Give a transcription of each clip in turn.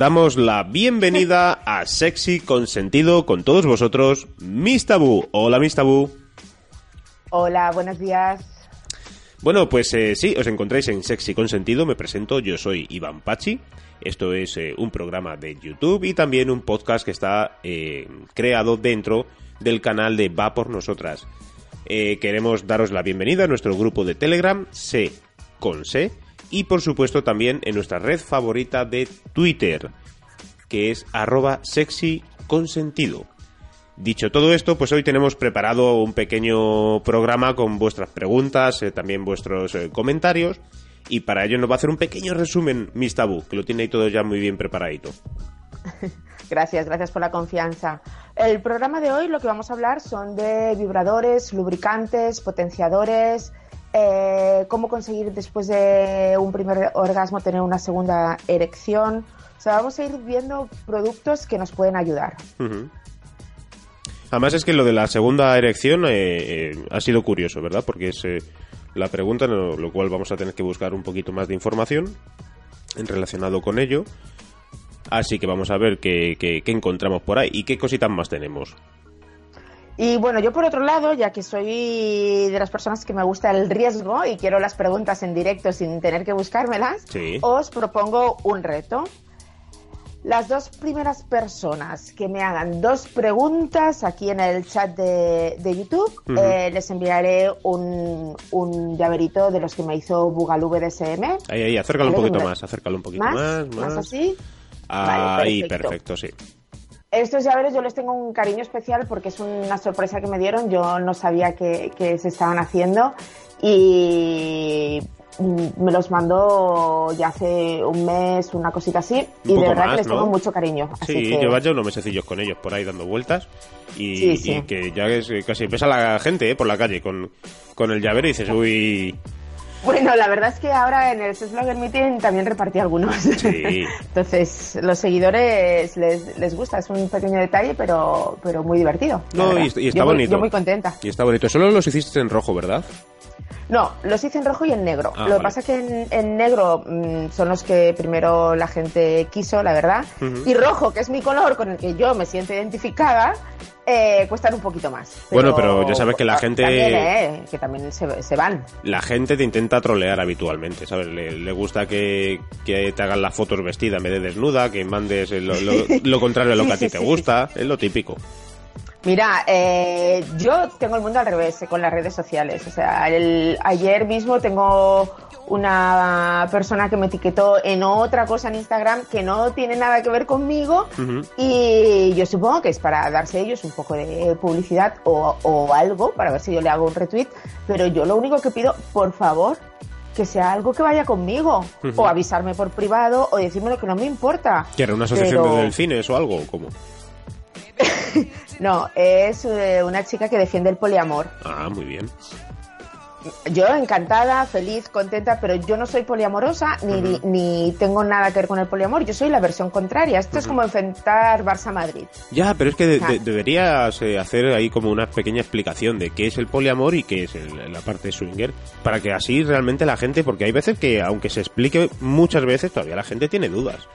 damos la bienvenida a Sexy Consentido con todos vosotros, Miss Tabú. Hola, Miss Tabú. Hola, buenos días. Bueno, pues eh, sí, os encontráis en Sexy Consentido. Me presento, yo soy Iván Pachi. Esto es eh, un programa de YouTube y también un podcast que está eh, creado dentro del canal de Va por Nosotras. Queremos daros la bienvenida a nuestro grupo de Telegram, C con C, y por supuesto también en nuestra red favorita de Twitter, que es arroba sexyconsentido. Dicho todo esto, pues hoy tenemos preparado un pequeño programa con vuestras preguntas, eh, también vuestros eh, comentarios, y para ello nos va a hacer un pequeño resumen Miss Tabú, que lo tiene todo ya muy bien preparadito. Gracias, gracias por la confianza. El programa de hoy lo que vamos a hablar son de vibradores, lubricantes, potenciadores, eh, cómo conseguir después de un primer orgasmo tener una segunda erección. O sea, vamos a ir viendo productos que nos pueden ayudar. Además es que lo de la segunda erección eh, eh, ha sido curioso, ¿verdad? Porque es eh, la pregunta, lo cual vamos a tener que buscar un poquito más de información en relacionado con ello. Así que vamos a ver qué- qué encontramos por ahí y qué cositas más tenemos. Y bueno, yo por otro lado, ya que soy de las personas que me gusta el riesgo y quiero las preguntas en directo sin tener que buscármelas, Sí. os propongo un reto. Las dos primeras personas que me hagan dos preguntas aquí en el chat de, de YouTube, eh, les enviaré un, un llaverito de los que me hizo Bugalú BDSM. Ahí, ahí, acércalo un poquito más, acércalo un poquito ¿Más? más, ¿Más más. así? Ahí, Vale, perfecto. perfecto, sí. Estos llaveros yo les tengo un cariño especial porque es una sorpresa que me dieron. Yo no sabía que, que se estaban haciendo y me los mandó ya hace un mes, una cosita así. Un y de verdad más, que les tengo ¿no? mucho cariño. Así Sí, que... llevas ya unos mesecillos con ellos por ahí dando vueltas y, Sí, sí. y que ya es, eh, casi ves a la gente eh, por la calle con, con el llavero y dices, uy, Bueno, la verdad es que ahora en el Blogger Meeting también repartí algunos. Sí. Entonces, los seguidores les, les gusta. Es un pequeño detalle, pero, pero muy divertido. No, y, está Yo muy- bonito. Yo muy contenta. Y está bonito. Solo los hiciste en rojo, ¿verdad? No, los hice en rojo y en negro. Ah, Lo que vale. pasa es que en, en negro mm, son los que primero la gente quiso, la verdad. Y rojo, que es mi color con el que yo me siento identificada, eh, cuestan un poquito más. Bueno, pero ya sabes que la gente- También, eh, que también se, se van. La gente te intenta trolear habitualmente, ¿sabes? Le, le gusta que, que te hagan las fotos vestida en vez de desnuda, que mandes lo, lo- lo contrario a lo que a ti te gusta. Es lo típico. Mira, eh, yo tengo el mundo al revés eh, con las redes sociales. O sea, el- ayer mismo tengo una persona que me etiquetó en otra cosa en Instagram que no tiene nada que ver conmigo y yo supongo que es para darse ellos un poco de publicidad o, o algo para ver si yo le hago un retweet. Pero yo lo único que pido, por favor, que sea algo que vaya conmigo o avisarme por privado o decirme lo que no me importa. ¿Que era una asociación Pero- de delfines o algo? ¿o ¿Cómo? No, es eh, una chica que defiende el poliamor. Ah, muy bien. Yo encantada, feliz, contenta, pero yo no soy poliamorosa ni, ni, ni tengo nada que ver con el poliamor. Yo soy la versión contraria. Esto es como enfrentar Barça-Madrid. Ya, pero es que de- de- deberías eh, hacer ahí como una pequeña explicación de qué es el poliamor y qué es el- la parte swinger, para que así realmente la gente, porque hay veces que aunque se explique muchas veces, todavía la gente tiene dudas.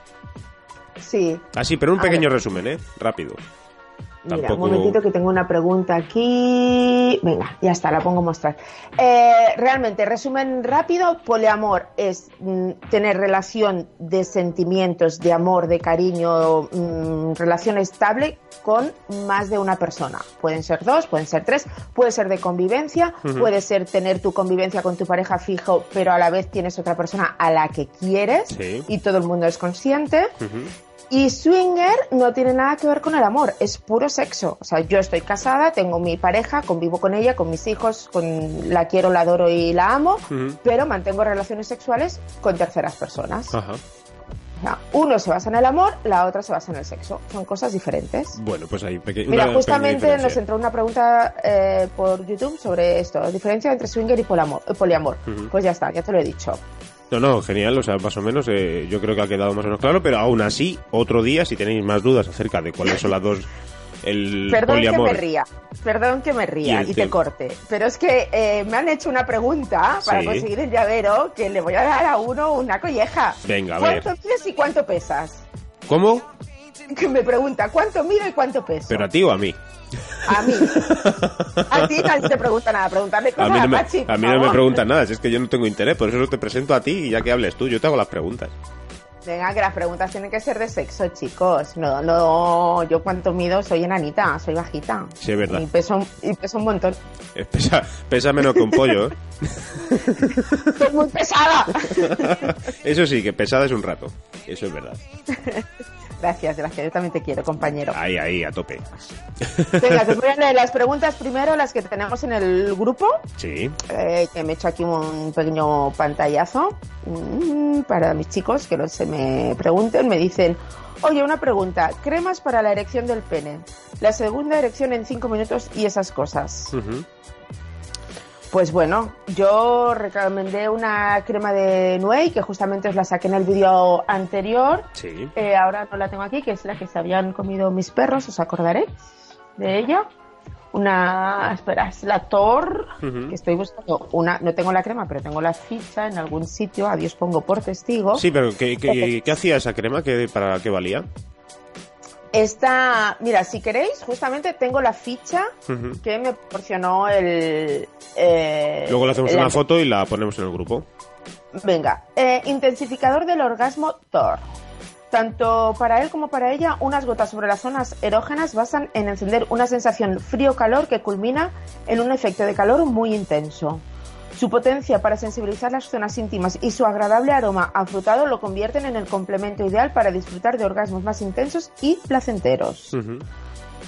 Sí. Así, pero un A pequeño ver. resumen, ¿eh? Rápido. Mira, Tampoco- un momentito que tengo una pregunta aquí. Venga, ya está, la pongo a mostrar. Eh, realmente, resumen rápido, poliamor es mm, tener relación de sentimientos, de amor, de cariño, mm, relación estable con más de una persona. Pueden ser dos, pueden ser tres, puede ser de convivencia, puede ser tener tu convivencia con tu pareja fijo, pero a la vez tienes otra persona a la que quieres Sí. y todo el mundo es consciente. Ujú. Y swinger no tiene nada que ver con el amor, es puro sexo. O sea, yo estoy casada, tengo mi pareja, convivo con ella, con mis hijos, con la quiero, la adoro y la amo, pero mantengo relaciones sexuales con terceras personas. Ajá. O sea, uno se basa en el amor, la otra se basa en el sexo. Son cosas diferentes. Bueno, pues hay peque- Mira, justamente nos entró una pregunta eh, por YouTube sobre esto, diferencia entre swinger y poliamor. eh, poliamor. Pues ya está, ya te lo he dicho. No, no, genial, o sea, más o menos, eh, yo creo que ha quedado más o menos claro, pero aún así, otro día, si tenéis más dudas acerca de cuáles son las dos, el Perdón poliamor. que me ría, perdón que me ría Y te corte, pero es que eh, me han hecho una pregunta para Sí. conseguir el llavero que le voy a dar a uno una colleja. Venga, a ver. ¿Cuánto mides y cuánto pesas? ¿Cómo? Que me pregunta cuánto mido y cuánto peso. ¿Pero a ti o a mí? A mí. A ti nadie te pregunta nada. Preguntarle cosas A mí no me, Pachi, por a mí no me preguntan nada, si es que yo no tengo interés, por eso te presento a ti y ya que hables tú, yo te hago las preguntas. Venga, que las preguntas tienen que ser de sexo, chicos. No, no, yo cuánto mido soy enanita, soy bajita. Sí, es verdad. Y peso, y peso un montón. Eh, Pesa, pesa menos que un pollo, ¿eh? Soy muy pesada. Eso sí, que pesada es un rato. Eso es verdad. Gracias, gracias. Yo también te quiero, compañero. Ahí, ahí, a tope. Venga, te voy a leer las preguntas primero, las que tenemos en el grupo. Sí. eh, que me he hecho aquí un pequeño pantallazo mm, para mis chicos que no se me pregunten. Me dicen, oye, una pregunta, cremas para la erección del pene, la segunda erección en cinco minutos y esas cosas. Ujú. Pues bueno, yo recomendé una crema de Nuey, que justamente os la saqué en el vídeo anterior. Sí. Eh, ahora no la tengo aquí, que es la que se habían comido mis perros, os acordaréis de ella. Una, espera, es la Ujú. que estoy buscando una, no tengo la crema, pero tengo la ficha en algún sitio, adiós pongo por testigo. Sí, pero ¿qué, qué, qué hacía esa crema? ¿Qué, ¿Para qué valía? Esta, mira, si queréis, justamente tengo la ficha que me proporcionó el... eh, Luego le hacemos la- una foto y la ponemos en el grupo. Venga, eh, intensificador del orgasmo Thor. Tanto para él como para ella, unas gotas sobre las zonas erógenas basan en encender una sensación frío-calor que culmina en un efecto de calor muy intenso. Su potencia para sensibilizar las zonas íntimas y su agradable aroma afrutado lo convierten en el complemento ideal para disfrutar de orgasmos más intensos y placenteros.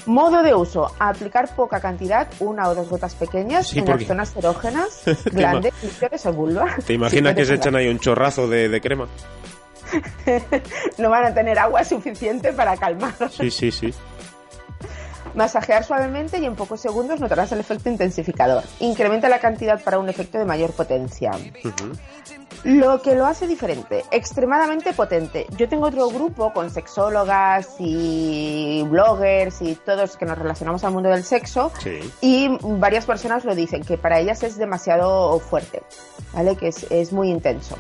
Modo de uso: aplicar poca cantidad, una o dos gotas pequeñas Sí, en las zonas erógenas, glandes, clítoris o vulva. ¿Te imaginas que se echan ahí un chorrazo de, de crema? no van a tener agua suficiente para calmar. Sí, sí, sí. Masajear suavemente y en pocos segundos notarás el efecto intensificador. Incrementa la cantidad para un efecto de mayor potencia. Lo que lo hace diferente, extremadamente potente. Yo tengo otro grupo con sexólogas y bloggers y todos que nos relacionamos al mundo del sexo Sí. y varias personas lo dicen, que para ellas es demasiado fuerte, ¿vale? Que es, es muy intenso.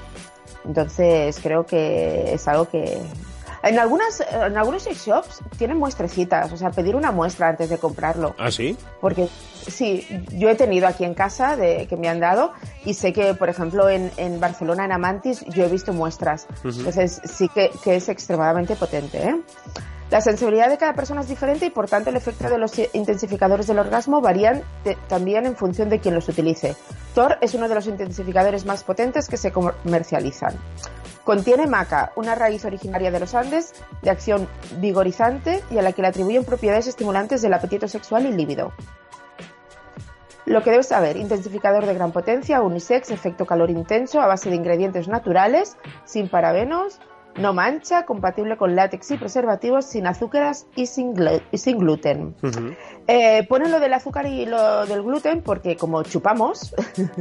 Entonces creo que es algo que... En, algunas, en algunos sex shops tienen muestrecitas, o sea, pedir una muestra antes de comprarlo. ¿Ah, sí? Porque sí, yo he tenido aquí en casa de, que me han dado y sé que, por ejemplo, en, en Barcelona, en Amantis, yo he visto muestras. Ujú. Entonces sí que, que es extremadamente potente. ¿eh? La sensibilidad de cada persona es diferente y, por tanto, el efecto de los intensificadores del orgasmo varían de- también en función de quien los utilice. Thor es uno de los intensificadores más potentes que se comercializan. Contiene maca, una raíz originaria de los Andes, de acción vigorizante y a la que le atribuyen propiedades estimulantes del apetito sexual y líbido. Lo que debes saber, intensificador de gran potencia, unisex, efecto calor intenso, a base de ingredientes naturales, sin parabenos, no mancha, compatible con látex y preservativos, sin azúcares y sin, y sin gluten. Eh, ponen lo del azúcar y lo del gluten porque como chupamos,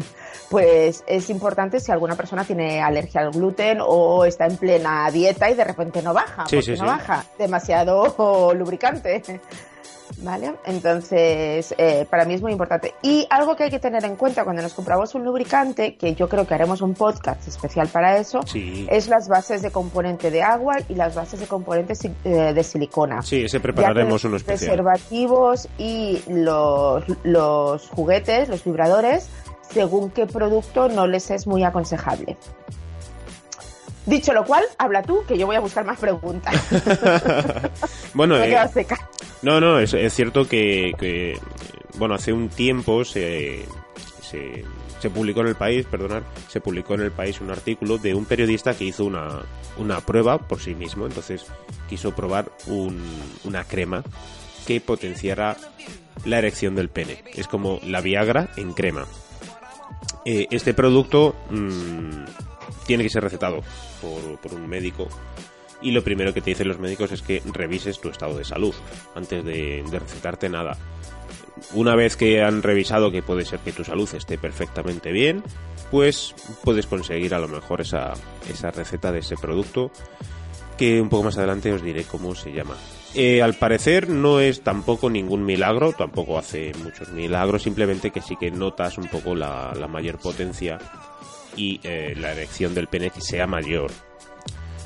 pues es importante si alguna persona tiene alergia al gluten o está en plena dieta y de repente no baja, Sí, porque sí, no sí. baja, demasiado lubricante. ¿Vale? Entonces, eh, para mí es muy importante. Y algo que hay que tener en cuenta cuando nos compramos un lubricante, que yo creo que haremos un podcast especial para eso, Sí. es las bases de componente de agua y las bases de componente eh, de silicona Sí, ese prepararemos uno los especial. preservativos y los, los juguetes, los vibradores, según qué producto no les es muy aconsejable. Dicho lo cual, habla tú, que yo voy a buscar más preguntas. Bueno, Me he eh, seca. no, no, es, es cierto que, que, bueno, hace un tiempo se, se, se publicó en el país, perdonad, se publicó en el país un artículo de un periodista que hizo una, una prueba por sí mismo, entonces quiso probar un, una crema que potenciara la erección del pene. Es como la Viagra en crema. Eh, este producto mm, tiene que ser recetado por, un médico y lo primero que te dicen los médicos es que revises tu estado de salud antes de, recetarte nada. Una vez que han revisado que puede ser que tu salud esté perfectamente bien, pues puedes conseguir a lo mejor esa, receta de ese producto que un poco más adelante os diré cómo se llama. Eh, al parecer no es tampoco ningún milagro, tampoco hace muchos milagros, simplemente que sí que notas un poco la mayor potencia y eh, la erección del pene que sea mayor.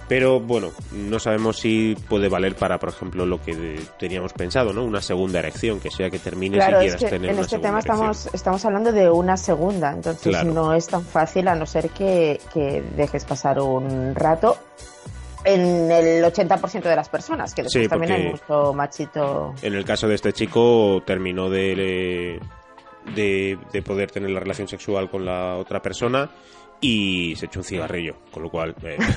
Pero bueno, no sabemos si puede valer para, por ejemplo, lo que teníamos pensado, ¿no? Una segunda erección, que sea que termines y quieras es que tener en una este tema estamos, erección. estamos hablando de una segunda, entonces Claro. no es tan fácil a no ser que, que dejes pasar un rato en el 80% de las personas, que después Sí, también hay mucho machito. En el caso de este chico, terminó de, de, de poder tener la relación sexual con la otra persona y se echó un cigarrillo, con lo cual... eh,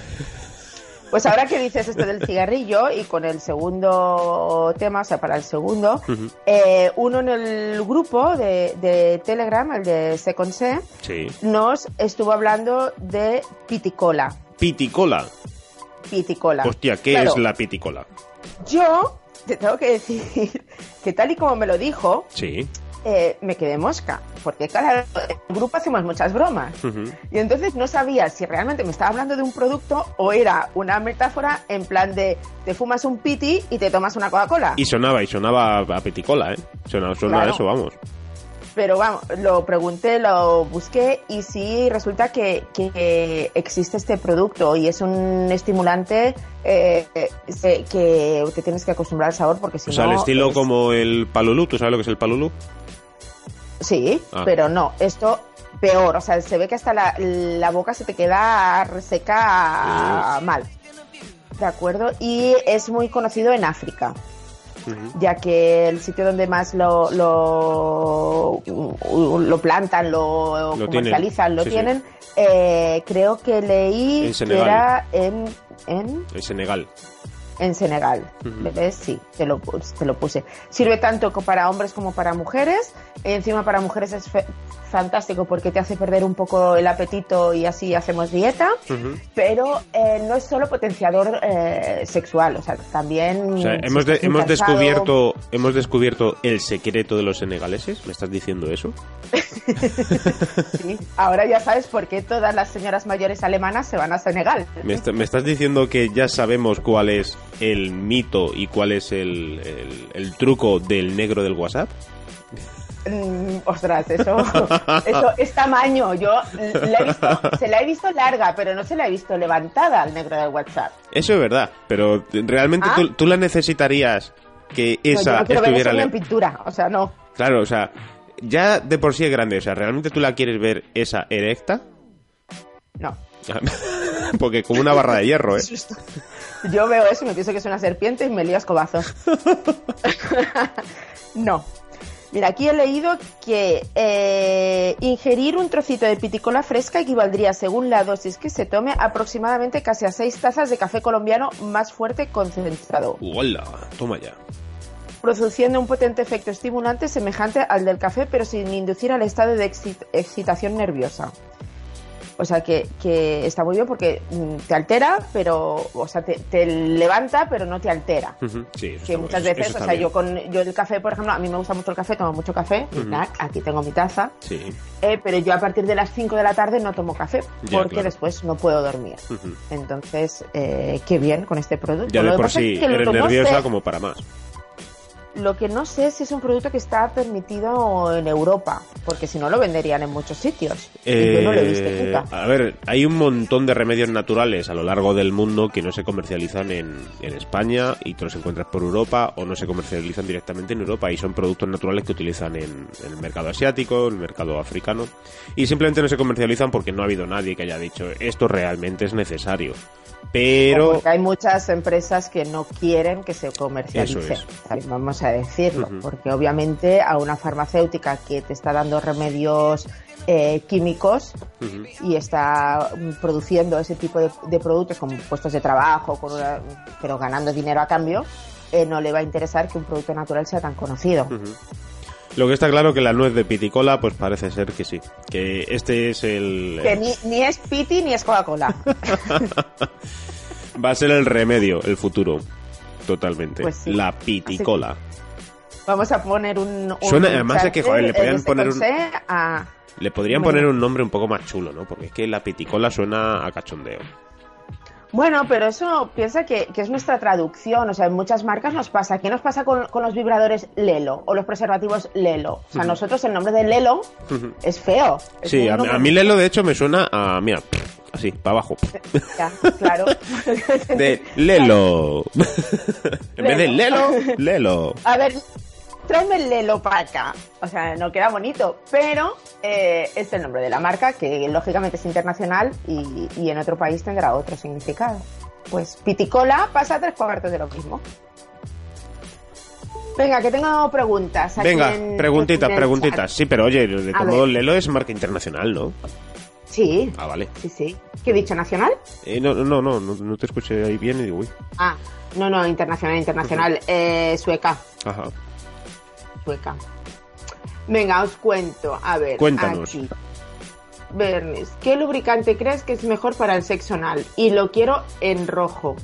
Pues ahora que dices esto del cigarrillo y con el segundo tema, o sea, para el segundo, eh, uno en el grupo de, de Telegram, el de Second C, sí. nos estuvo hablando de piticola. Piticola. Piticola. Hostia, ¿qué Claro, es la piticola? Yo te tengo que decir que tal y como me lo dijo, Sí. Eh, me quedé mosca, porque claro, en el grupo hacemos muchas bromas. Y entonces no sabía si realmente me estaba hablando de un producto o era una metáfora en plan de te fumas un piti y te tomas una Coca-Cola. Y sonaba, y sonaba a piticola, ¿eh? Suena, suena a Claro. eso, vamos. Pero vamos, lo pregunté, lo busqué y sí resulta que, que existe este producto y es un estimulante eh, que te tienes que acostumbrar al sabor porque si O sea, no... el estilo es- como el palulú, ¿tú sabes lo que es el palulú? Sí, Ah. pero no, esto peor, o sea, se ve que hasta la, la boca se te queda reseca mal. ¿De acuerdo? Y es muy conocido en África, ya que el sitio donde más lo, lo, lo plantan, lo, Lo comercializan, tienen, lo sí, sí. tienen, eh, creo que leí En que era en, en Senegal. En Senegal. Ujú. ¿Ves? Sí, te lo, te lo puse. Sirve tanto para hombres como para mujeres. Encima para mujeres es fantástico porque te hace perder un poco el apetito y así hacemos dieta. Ujú. Pero eh, no es solo potenciador eh, sexual, o sea, también... O sea, hemos, de- hemos descubierto hemos descubierto el secreto de los senegaleses. ¿Me estás diciendo eso? Sí, ahora ya sabes por qué todas las señoras mayores alemanas se van a Senegal. ¿Me, est- me estás diciendo que ya sabemos cuál es el mito y cuál es el, el- el truco del negro del WhatsApp? Mm, ostras, eso, eso es tamaño. Yo la he visto, se la he visto larga, pero no se la he visto levantada al negro del WhatsApp. Eso es verdad, pero realmente Ah. tú, tú la necesitarías que No, yo esa no quiero ver estuviera... eso en pintura, o sea, no. Claro, o sea, ya de por sí es grande, o sea, ¿realmente tú la quieres ver esa erecta? No. Porque como una barra de hierro, ¿eh? Yo veo eso y me pienso que es una serpiente y me lío a escobazos. no. Mira, aquí he leído que eh, ingerir un trocito de piticola fresca equivaldría, según la dosis que se tome, aproximadamente casi a seis tazas de café colombiano más fuerte concentrado, ¡Hola! Toma ya. produciendo un potente efecto estimulante semejante al del café, pero sin inducir al estado de excit- excitación nerviosa. O sea que, que está muy bien porque mm, te altera, pero, o sea, te, te levanta, pero no te altera. Ujú, Sí, Que muchas veces, eso o sea, bien. yo con yo el café, por ejemplo, a mí me gusta mucho el café, tomo mucho café, aquí tengo mi taza, Sí. eh, pero yo a partir de las 5 de la tarde no tomo café Ya, porque claro. después no puedo dormir. Entonces, eh, qué bien con este producto. Ya Lo de por sí eres nerviosa como para más. Lo que no sé es si es un producto que está permitido en Europa, porque si no lo venderían en muchos sitios. Y yo no lo he visto Eh, nunca. a ver, hay un montón de remedios naturales a lo largo del mundo que no se comercializan en, en España y te los encuentras por Europa o no se comercializan directamente en Europa y son productos naturales que utilizan en, en el mercado asiático, en el mercado africano y simplemente no se comercializan porque no ha habido nadie que haya dicho esto realmente es necesario. O Pero porque hay muchas empresas que no quieren que se comercialice, es. vamos a decirlo, porque obviamente a una farmacéutica que te está dando remedios eh, químicos y está produciendo ese tipo de, de productos con puestos de trabajo, con una- pero ganando dinero a cambio, eh, no le va a interesar que un producto natural sea tan conocido. Lo que está claro que la nuez de piticola, pues parece ser que sí. Que este es el. Que ni, ni es Piti ni es Coca-Cola. Va a ser el remedio, el futuro. Totalmente. Pues sí. La piticola. Vamos a poner un. un Suena- además es que, joder, le de poner un- a- Le podrían Bueno. poner un nombre un poco más chulo, ¿no? Porque es que la piticola suena a cachondeo. Bueno, pero eso piensa que, que es nuestra traducción. O sea, en muchas marcas nos pasa. ¿Qué nos pasa con, con los vibradores Lelo o los preservativos Lelo? O sea, nosotros el nombre de Lelo es feo. Es Sí, a, a mí Lelo de hecho me suena a... Mira, así, para abajo. Ya, claro. De Lelo. en vez de Lelo, Lelo. A ver, tráeme el Lelo para acá. O sea, no queda bonito, pero eh, es el nombre de la marca, que lógicamente es internacional y, y en otro país tendrá otro significado. Pues Piticola pasa a tres cuartos de lo mismo. Venga, que tengo preguntas. aquí Venga, en- preguntitas, en preguntitas. Sí, pero oye, de todo modo, Lelo es marca internacional, ¿no? Sí, Ah, vale. sí, sí. ¿Qué he dicho? ¿Nacional? Eh, no, no, no, no, no te escuché ahí bien y digo, uy. Ah, no, no, internacional, internacional. Eh, sueca, Ajá. Sueca. Venga, os cuento. A ver, Cuéntanos. aquí. Bernis, ¿qué lubricante crees que es mejor para el sexo anal? Y lo quiero en rojo.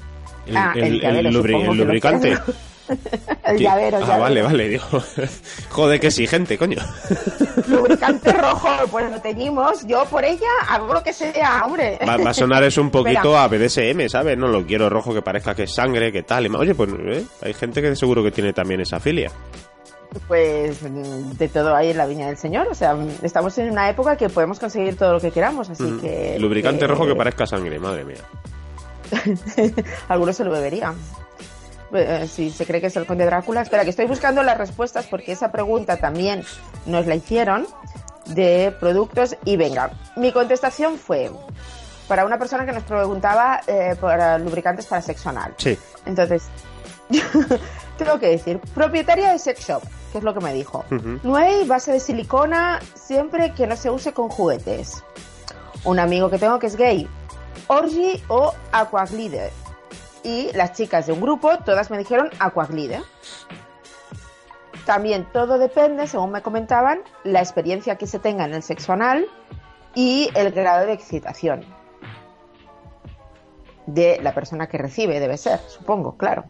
El, Ah, el- el llavero, el lubri- que lubricante. el ¿Qué? llavero, Ah, llavero. vale, vale, digo. Joder, qué exigente, coño. Lubricante rojo, pues lo teñimos. Yo por ella hago lo que sea, hombre. Va, va a sonar eso un poquito Espera. a BDSM, ¿sabes? No lo quiero rojo que parezca que es sangre, que tal. y más. Oye, pues ¿eh? hay gente que seguro que tiene también esa filia. Pues de todo hay en la viña del Señor. O sea, estamos en una época que podemos conseguir todo lo que queramos, así Mm. que... Lubricante que- rojo que parezca sangre, madre mía. Algunos se lo beberían. Eh, si se cree que es el conde Drácula. Espera, que estoy buscando las respuestas porque esa pregunta también nos la hicieron de productos. Y venga, mi contestación fue para una persona que nos preguntaba eh, por eh, lubricantes para sexo anal. Sí. Entonces, tengo que decir, propietaria de sex shop, que es lo que me dijo. Ujú. No hay base de silicona siempre que no se use con juguetes. Un amigo que tengo que es gay, Orgy o Aquaglide. Y las chicas de un grupo, todas me dijeron Aquaglide. También todo depende, según me comentaban, la experiencia que se tenga en el sexo anal y el grado de excitación de la persona que recibe, debe ser, supongo, claro.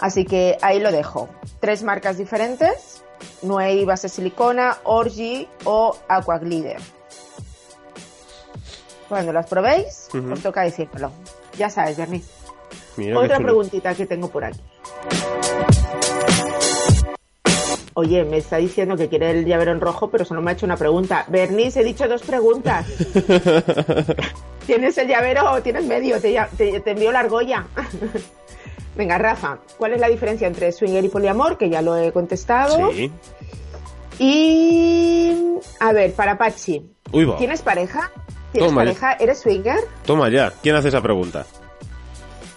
Así que ahí lo dejo. Tres marcas diferentes, Nuey Base Silicona, Orgy o Aquaglide. Cuando las probéis, os toca decírmelo. Ya sabes, Bernice. Otra preguntita que tengo por aquí. Oye, me está diciendo que quiere el llavero en rojo, pero solo me ha hecho una pregunta. Bernice, he dicho dos preguntas. ¿Tienes el llavero o tienes medio? Te, te- te envío la argolla. Venga, Rafa, ¿cuál es la diferencia entre swinger y poliamor? Que ya lo he contestado. Sí. Y. A ver, para Pachi. Uy, va. ¿Tienes pareja? ¿Tienes Toma, pareja? ¿Eres swinger? Toma ya. ¿Quién hace esa pregunta?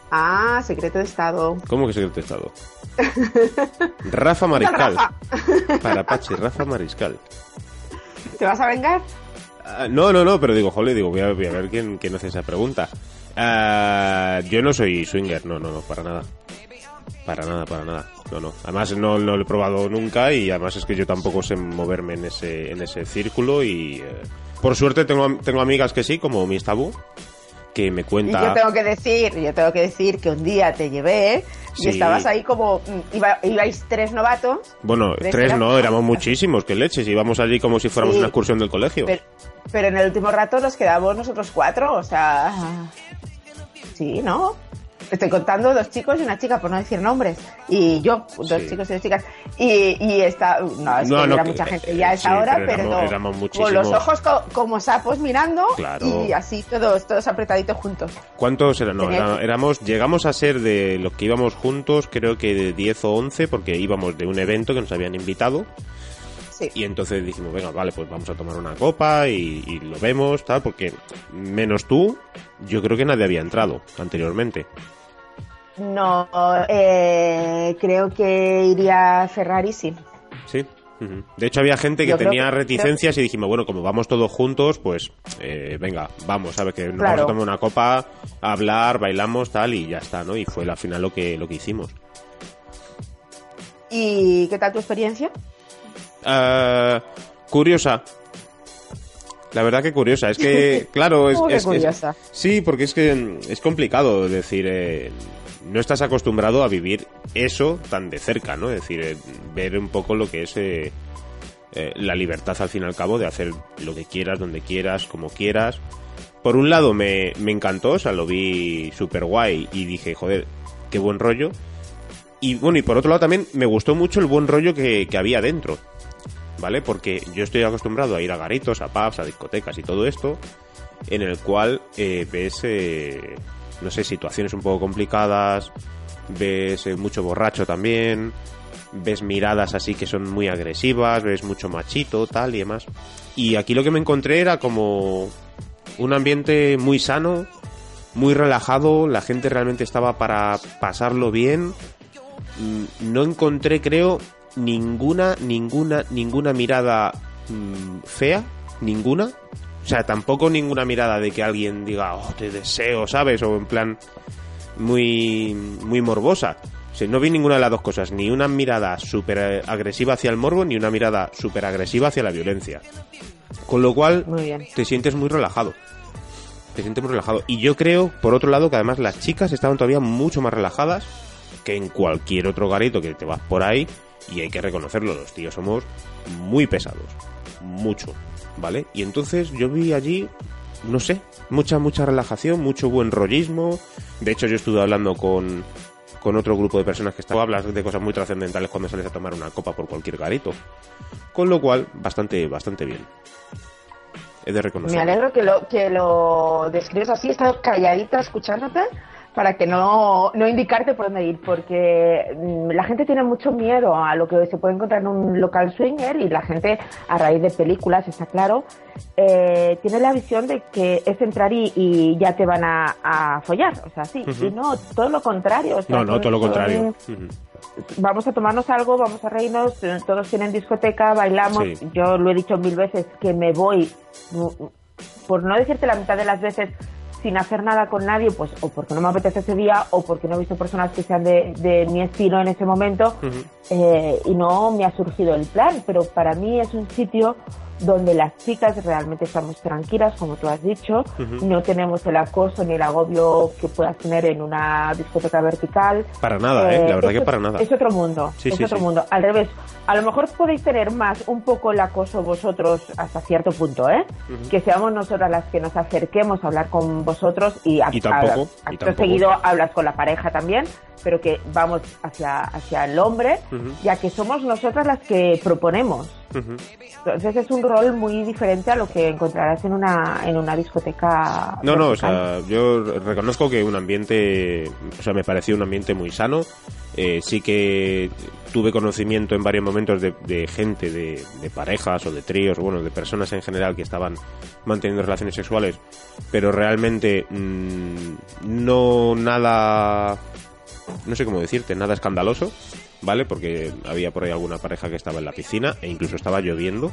Ah, secreto de estado. ¿Cómo que secreto de estado? Rafa Mariscal. Rafa. Para Pachi, Rafa Mariscal. ¿Te vas a vengar? Ah, no, no, no, pero digo, jole, digo, voy a, voy a ver quién, quién hace esa pregunta. Ah, yo no soy swinger, no, no, no, para nada. Para nada, para nada. No, no. Además no, no lo he probado nunca y además es que yo tampoco sé moverme en ese, en ese círculo y eh, por suerte tengo, tengo amigas que sí, como Miss Tabú, que me Y cuenta... yo tengo que decir, yo tengo que decir que un día te llevé y Sí. estabas ahí como mm, iba- ibais tres novatos, Bueno, ¿Crees tres no, éramos muchísimos, que leches, íbamos allí como si fuéramos Sí. una excursión del colegio. pero, pero en el último rato nos quedamos nosotros cuatro, o sea, sí, ¿no? Estoy contando dos chicos y una chica, por no decir nombres. Y yo, dos Sí. chicos y dos chicas. Y, y está, no, es No, que no, era que- mucha gente eh, ya a esa sí, hora, pero pero, éramos- éramos con los ojos co- como sapos mirando Claro. y así todos, todos apretaditos juntos. ¿Cuántos eran? No, era- éramos, llegamos a ser de los que íbamos juntos, creo que de 10 o 11, porque íbamos de un evento que nos habían invitado. Sí. Y entonces dijimos, venga, vale, pues vamos a tomar una copa y, y lo vemos, tal, porque menos tú, yo creo que nadie había entrado anteriormente. No, eh, creo que iría Ferrari, sí. Sí. De hecho, había gente que Yo tenía que- reticencias y dijimos, bueno, como vamos todos juntos, pues eh, venga, vamos, ¿sabes? Que nos vamos a tomar una copa, a hablar, bailamos, tal, y ya está, ¿no? Y fue al final lo que, lo que hicimos. ¿Y qué tal tu experiencia? Ah, curiosa. La verdad que curiosa. Es que, claro, es, ¿Cómo que es- sí, porque es que mm, es complicado decir. eh, no estás acostumbrado a vivir eso tan de cerca, ¿no? Es decir, eh, ver un poco lo que es eh, eh, la libertad al fin y al cabo de hacer lo que quieras, donde quieras, como quieras. Por un lado me, me encantó, o sea, lo vi súper guay y dije, joder, qué buen rollo. Y bueno, y por otro lado también me gustó mucho el buen rollo que, que había dentro. ¿Vale? Porque yo estoy acostumbrado a ir a garitos, a pubs, a discotecas y todo esto. en el cual eh, ves, eh, no sé, situaciones un poco complicadas, ves eh, mucho borracho también, ves miradas así que son muy agresivas, ves mucho machito, tal y demás. Y aquí lo que me encontré era como un ambiente muy sano, muy relajado, la gente realmente estaba para pasarlo bien. Mm, No encontré, creo, ninguna, ninguna, ninguna mirada mm, fea, ninguna. O sea, tampoco ninguna mirada de que alguien diga, oh, te deseo, ¿sabes? O en plan muy, muy morbosa. O sea, no vi ninguna de las dos cosas, ni una mirada súper agresiva hacia el morbo, ni una mirada súper agresiva hacia la violencia. Con lo cual, te sientes muy relajado. Te sientes muy relajado. Y yo creo, por otro lado, que además las chicas estaban todavía mucho más relajadas que en cualquier otro garito que te vas por ahí. Y hay que reconocerlo, los tíos somos muy pesados. Mucho. ¿Vale? Y entonces yo vi allí, no sé, mucha, mucha relajación, mucho buen rollismo. De hecho, yo estuve hablando con, con otro grupo de personas que estaban hablas de cosas muy trascendentales cuando sales a tomar una copa por cualquier garito. Con lo cual, bastante, bastante bien. He de reconocer. Me alegro que lo, que lo describes así, he estado calladita escuchándote para que no, no indicarte por dónde ir, porque mm, la gente tiene mucho miedo a lo que se puede encontrar en un local swinger y la gente, a raíz de películas, está claro, eh, tiene la visión de que es entrar y, y ya te van a, a follar, o sea, sí, y no, todo lo contrario. o sea, No, no, todo lo contrario. Vamos a tomarnos algo, vamos a reírnos, eh, todos tienen discoteca, bailamos. Sí. Yo lo he dicho mil veces que me voy, mm, por no decirte la mitad de las veces, sin hacer nada con nadie, pues o porque no me apetece ese día o porque no he visto personas que sean de, de mi estilo en ese momento eh, y no me ha surgido el plan, pero para mí es un sitio donde las chicas realmente estamos tranquilas, como tú has dicho, no tenemos el acoso ni el agobio que puedas tener en una discoteca vertical. Para nada, ¿eh? La verdad es que para nada. Es otro mundo, Sí, es sí, otro sí. mundo. Al revés, a lo mejor podéis tener más un poco el acoso vosotros hasta cierto punto, ¿eh? Que seamos nosotras las que nos acerquemos a hablar con vosotros y, a- Y tampoco, a- y acto tampoco. seguido hablas con la pareja también, pero que vamos hacia, hacia el hombre, ya que somos nosotras las que proponemos. Entonces es un rol muy diferente a lo que encontrarás en una, en una discoteca. No, no, o sea, yo reconozco que un ambiente, o sea, me pareció un ambiente muy sano. Eh, sí que tuve conocimiento en varios momentos de, de gente, de, de parejas o de tríos, o bueno, de personas en general que estaban manteniendo relaciones sexuales, pero realmente mm, no nada, no sé cómo decirte, nada escandaloso, ¿vale? Porque había por ahí alguna pareja que estaba en la piscina e incluso estaba lloviendo.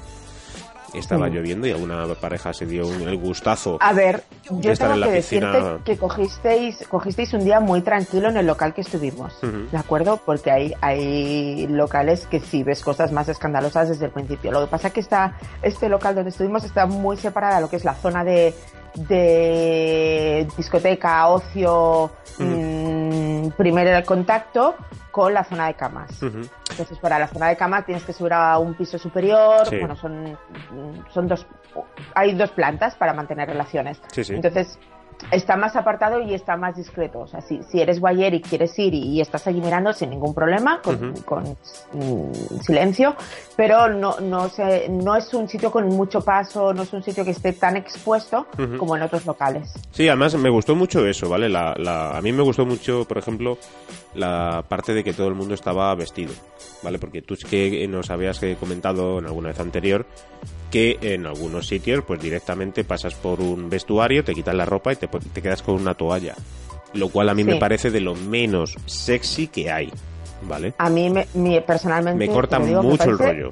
Estaba Sí. lloviendo y alguna pareja se dio un- el gustazo A ver, yo tengo en la que decirte que cogisteis, cogisteis un día muy tranquilo en el local que estuvimos. ¿de acuerdo? Porque hay, hay locales que sí ves cosas más escandalosas desde el principio. Lo que pasa es que está, este local donde estuvimos está muy separada de lo que es la zona de, de discoteca, ocio, mm, primer contacto con la zona de camas. Entonces, para la zona de cama tienes que subir a un piso superior. Sí. Bueno, son, son dos. Hay dos plantas para mantener relaciones. Sí, sí. Entonces, está más apartado y está más discreto. O sea, si, si eres guayer y quieres ir y, y estás allí mirando sin ningún problema, con, con, mm, silencio, pero no, no, se, no es un sitio con mucho paso, no es un sitio que esté tan expuesto como en otros locales. Sí, además me gustó mucho eso, ¿vale? La, la- a mí me gustó mucho, por ejemplo, la parte de que todo el mundo estaba vestido, ¿vale? Porque tú es que nos habías comentado en alguna vez anterior que en algunos sitios, pues directamente pasas por un vestuario, te quitas la ropa y te, te quedas con una toalla. Lo cual a mí Sí. me parece de lo menos sexy que hay, ¿vale? A mí, me, me- personalmente. Me corta me mucho el parece- rollo.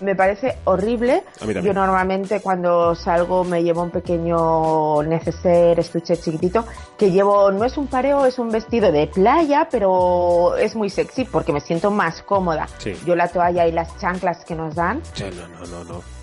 me parece horrible. A mí también. Yo normalmente cuando salgo me llevo un pequeño neceser, estuche chiquitito, que llevo, no es un pareo, es un vestido de playa, pero es muy sexy porque me siento más cómoda. Sí. Yo la toalla y las chanclas que nos dan Sí, No, no, no, no.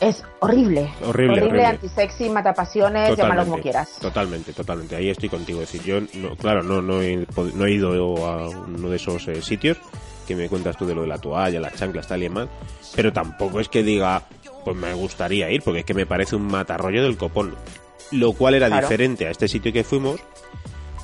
Es horrible. Horrible, horrible. antisexy, matapasiones, llámalo como quieras. Totalmente, totalmente. Ahí estoy contigo. Es decir, yo, no, claro, no, no, he, no he ido a uno de esos eh, sitios que me cuentas tú de lo de la toalla, las chanclas, tal y demás. Pero tampoco es que diga, pues me gustaría ir, porque es que me parece un matarrollo del copón. Lo cual era Claro. diferente a este sitio que fuimos,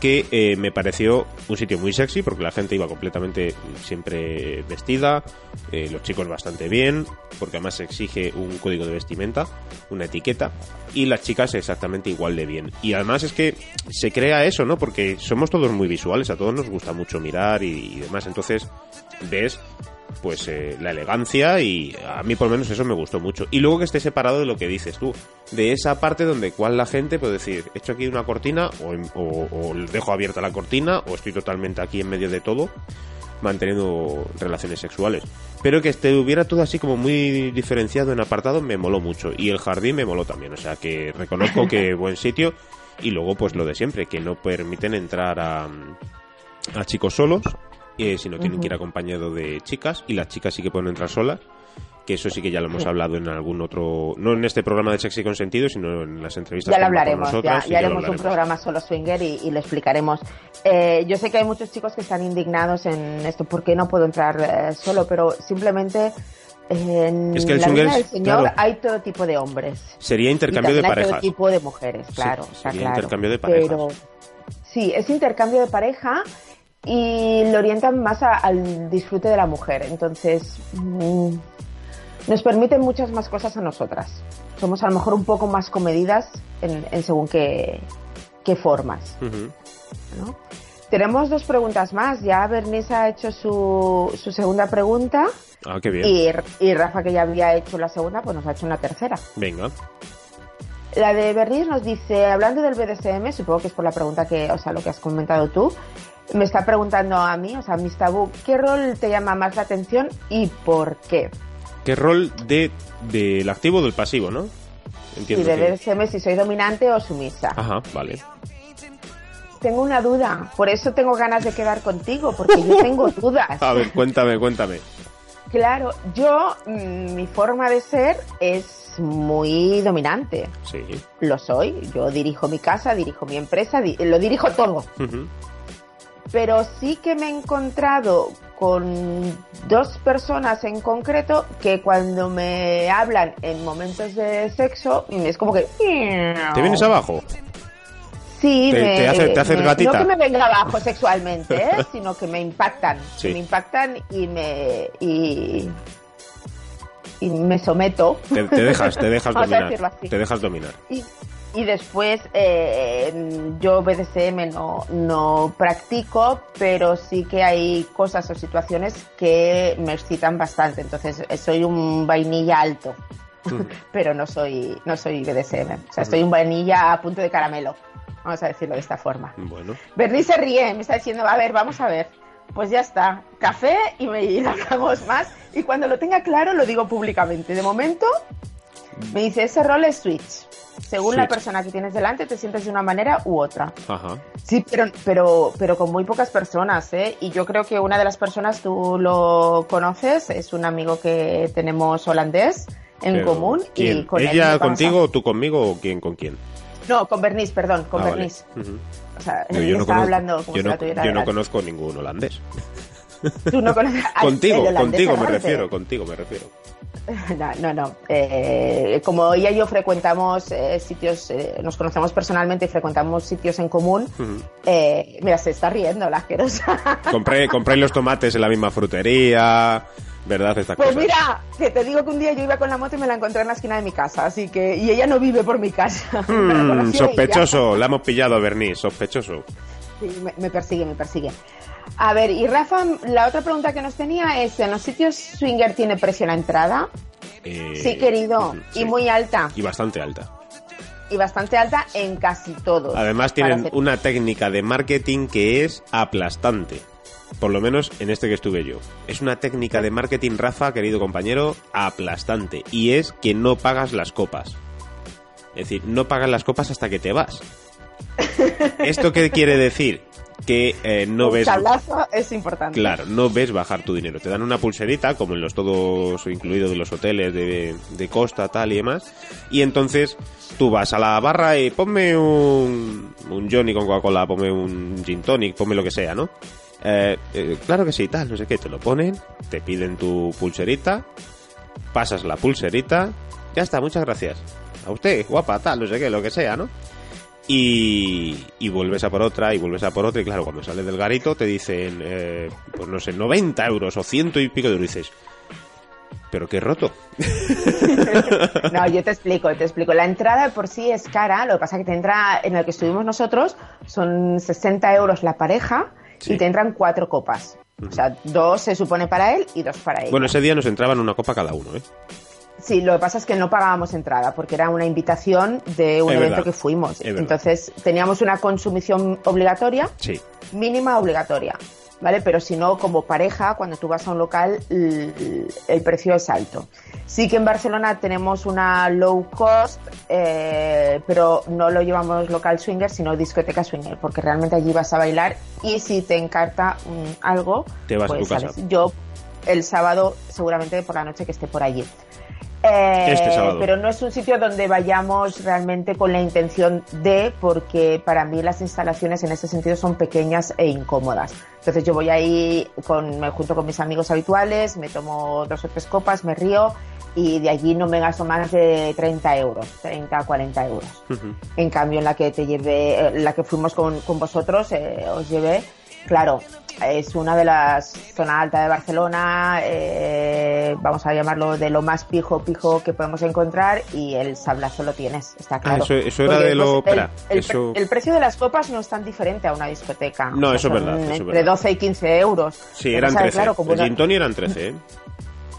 que eh, me pareció un sitio muy sexy porque la gente iba completamente siempre vestida, eh, los chicos bastante bien, porque además se exige un código de vestimenta, una etiqueta, y las chicas exactamente igual de bien. Y además es que se crea eso, ¿no? Porque somos todos muy visuales, a todos nos gusta mucho mirar y, y demás, entonces ves pues eh, la elegancia y a mí por lo menos eso me gustó mucho. Y luego que esté separado de lo que dices tú, de esa parte donde cual la gente puede decir, he hecho aquí una cortina o, o, o dejo abierta la cortina o estoy totalmente aquí en medio de todo manteniendo relaciones sexuales. Pero que estuviera todo así como muy diferenciado en apartado me moló mucho. Y el jardín me moló también. O sea que reconozco que buen sitio. Y luego pues lo de siempre, que no permiten entrar a, a chicos solos eh, si no tienen que ir acompañado de chicas, y las chicas sí que pueden entrar solas, que eso sí que ya lo hemos hablado en algún otro, no en este programa de Sexy Consentido, sino en las entrevistas. Ya lo hablaremos, ya, ya haremos un programa solo swinger y, y lo explicaremos. Eh, yo sé que hay muchos chicos que están indignados en esto, ¿por qué no puedo entrar eh, solo? Pero simplemente en es que el la vida del Señor claro. hay todo tipo de hombres. Sería intercambio y de también hay parejas. todo tipo de mujeres, claro. Sí, sería claro. intercambio de parejas. Pero sí, es intercambio de pareja y lo orientan más a- al disfrute de la mujer. Entonces, mm, nos permiten muchas más cosas a nosotras. Somos a lo mejor un poco más comedidas en, en según qué, qué formas. ¿no? Tenemos dos preguntas más. Ya Bernice ha hecho su, su segunda pregunta Ah, qué bien. y, y Rafa, que ya había hecho la segunda, pues nos ha hecho una tercera. Venga. La de Bernice nos dice, hablando del BDSM, supongo que es por la pregunta que, o sea, lo que has comentado tú, me está preguntando a mí, o sea, Miss Tabú, ¿qué rol te llama más la atención y por qué? ¿Qué rol de del activo o del pasivo, no? Y Entiendo de que... Si soy dominante o sumisa. Ajá, vale. Tengo una duda, por eso tengo ganas de quedar contigo, porque yo tengo dudas. A ver, cuéntame, cuéntame. Claro, yo, mm, mi forma de ser es muy dominante. Sí. Lo soy. Yo dirijo mi casa, dirijo mi empresa, di- lo dirijo todo. Ujú. Pero sí que me he encontrado con dos personas en concreto que cuando me hablan en momentos de sexo es como que... ¿Te vienes abajo? Sí, Te- me- te hace- te me- gatita. No que me venga abajo sexualmente, ¿eh? sino que me impactan. Sí. Me impactan y me... Y, y me someto. Te, te dejas, te dejas dominar. Te dejas dominar. Y, y después eh, yo BDSM no, no practico, pero sí que hay cosas o situaciones que me excitan bastante. Entonces eh, soy un vainilla alto, pero no soy, no soy BDSM. O sea, soy un vainilla a punto de caramelo. Vamos a decirlo de esta forma. Bueno. Bernie se ríe, me está diciendo, a ver, vamos a ver. Pues ya está, café y me y no hablamos más. Y cuando lo tenga claro lo digo públicamente. De momento me dice, ese rol es switch. Según la persona que tienes delante te sientes de una manera u otra. Ajá. Sí, pero, pero, pero con muy pocas personas, ¿eh? Y yo creo que una de las personas tú lo conoces, es un amigo que tenemos holandés en Pero, común. ¿quién? Y con ¿Ella contigo, tú conmigo o quién con quién? No, con Bernice, perdón, con Ah, vale. Bernice. O sea, Yo, yo no estaba conozco, hablando como yo si no, la yo no conozco ningún holandés. Tú no conoces contigo, contigo me refiero, contigo me refiero. No, no, no. Eh, como ella y yo frecuentamos eh, sitios, eh, nos conocemos personalmente y frecuentamos sitios en común, eh, mira, se está riendo la asquerosa. Compré, compré los tomates en la misma frutería, ¿verdad? Estas Pues cosas. mira, que te digo que un día yo iba con la moto y me la encontré en la esquina de mi casa, así que, y ella no vive por mi casa. Mm, ella. sospechoso, la hemos pillado, Bernice, sospechoso. Sí, me, me persigue, me persigue. A ver, y Rafa, la otra pregunta que nos tenía es, ¿en los sitios swinger tiene precio la entrada? Eh, Sí, querido, y muy alta, Y bastante alta. y bastante alta en casi todos. Además tienen hacer- una técnica de marketing que es aplastante. Por lo menos en este que estuve yo. Es una técnica de marketing, Rafa, querido compañero, aplastante. Y es que no pagas las copas. Es decir, no pagas las copas hasta que te vas. ¿Esto qué quiere decir? Que eh, no Un ves... sablazo es importante. Claro, no ves bajar tu dinero. Te dan una pulserita, como en los todos incluidos de los hoteles de, de costa, tal y demás. Y entonces tú vas a la barra y ponme un, un Johnny con Coca-Cola, ponme un Gin Tonic, ponme lo que sea, ¿no? Eh, eh, claro que sí, tal, no sé qué. Te lo ponen, te piden tu pulserita, pasas la pulserita, ya está, muchas gracias. A usted, guapa, tal, no sé qué, lo que sea, ¿no? Y, y, vuelves a por otra y vuelves a por otra y claro, cuando sales del garito te dicen, eh, pues no sé, 90 euros o ciento y pico de euros. dices, pero qué roto. no, yo te explico, te explico. La entrada por sí es cara, lo que pasa es que te entra, en el que estuvimos nosotros, son 60 euros la pareja y te entran cuatro copas. O sea, dos se supone para él y dos para ella. Bueno, ese día nos entraban una copa cada uno, ¿eh? Sí, lo que pasa es que no pagábamos entrada porque era una invitación de un evento que fuimos. Entonces teníamos una consumición obligatoria, sí. mínima obligatoria. ¿vale? Pero si no, como pareja, cuando tú vas a un local, el, precio es alto. Sí que en Barcelona tenemos una low cost, eh, pero no lo llevamos local swinger, sino discoteca swinger, porque realmente allí vas a bailar y si te encarta algo, te vas a tu pues, casa. Yo el sábado seguramente por la noche que esté por allí. Eh, este pero no es un sitio donde vayamos realmente con la intención de, porque para mí las instalaciones en ese sentido son pequeñas e incómodas. Entonces yo voy ahí con, me junto con mis amigos habituales, me tomo dos o tres copas, me río y de allí no me gasto más de 30 euros, 30 a 40 euros. En cambio, en la que te llevé, eh, la que fuimos con, con vosotros, eh, os llevé, claro, es una de las zonas altas de Barcelona, eh, vamos a llamarlo de lo más pijo pijo que podemos encontrar y el sablazo lo tienes, está ah, claro. eso, era de lo... el, precio de las copas no es tan diferente a una discoteca. No, eso es verdad. entre 12 y 15 euros. Sí, eran 13. el gin tonic eran 13, ¿eh?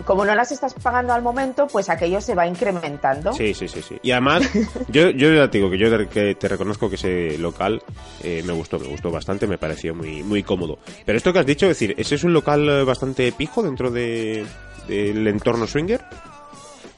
Como no las estás pagando al momento, pues aquello se va incrementando. Sí, sí, sí, sí. Y además, yo, yo ya te digo que yo te, te reconozco que ese local eh, me gustó, me gustó bastante, me pareció muy, muy cómodo. Pero esto que has dicho, es decir, ¿ese es un local eh, bastante pijo dentro de, del entorno swinger?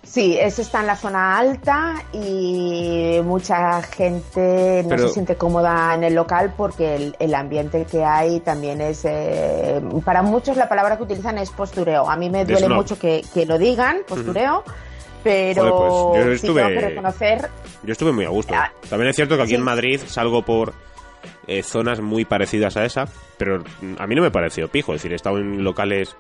Sí, ese está en la zona alta y mucha gente no se siente cómoda en el local porque el, ambiente que hay también es... Eh, para muchos la palabra que utilizan es postureo. A mí me duele mucho que, lo digan, postureo. Pero pues yo estuve, tengo que reconocer... Yo estuve muy a gusto. Ah, también es cierto que aquí en Madrid salgo por eh, zonas muy parecidas a esa, pero a mí no me pareció pijo. Es decir, he estado en locales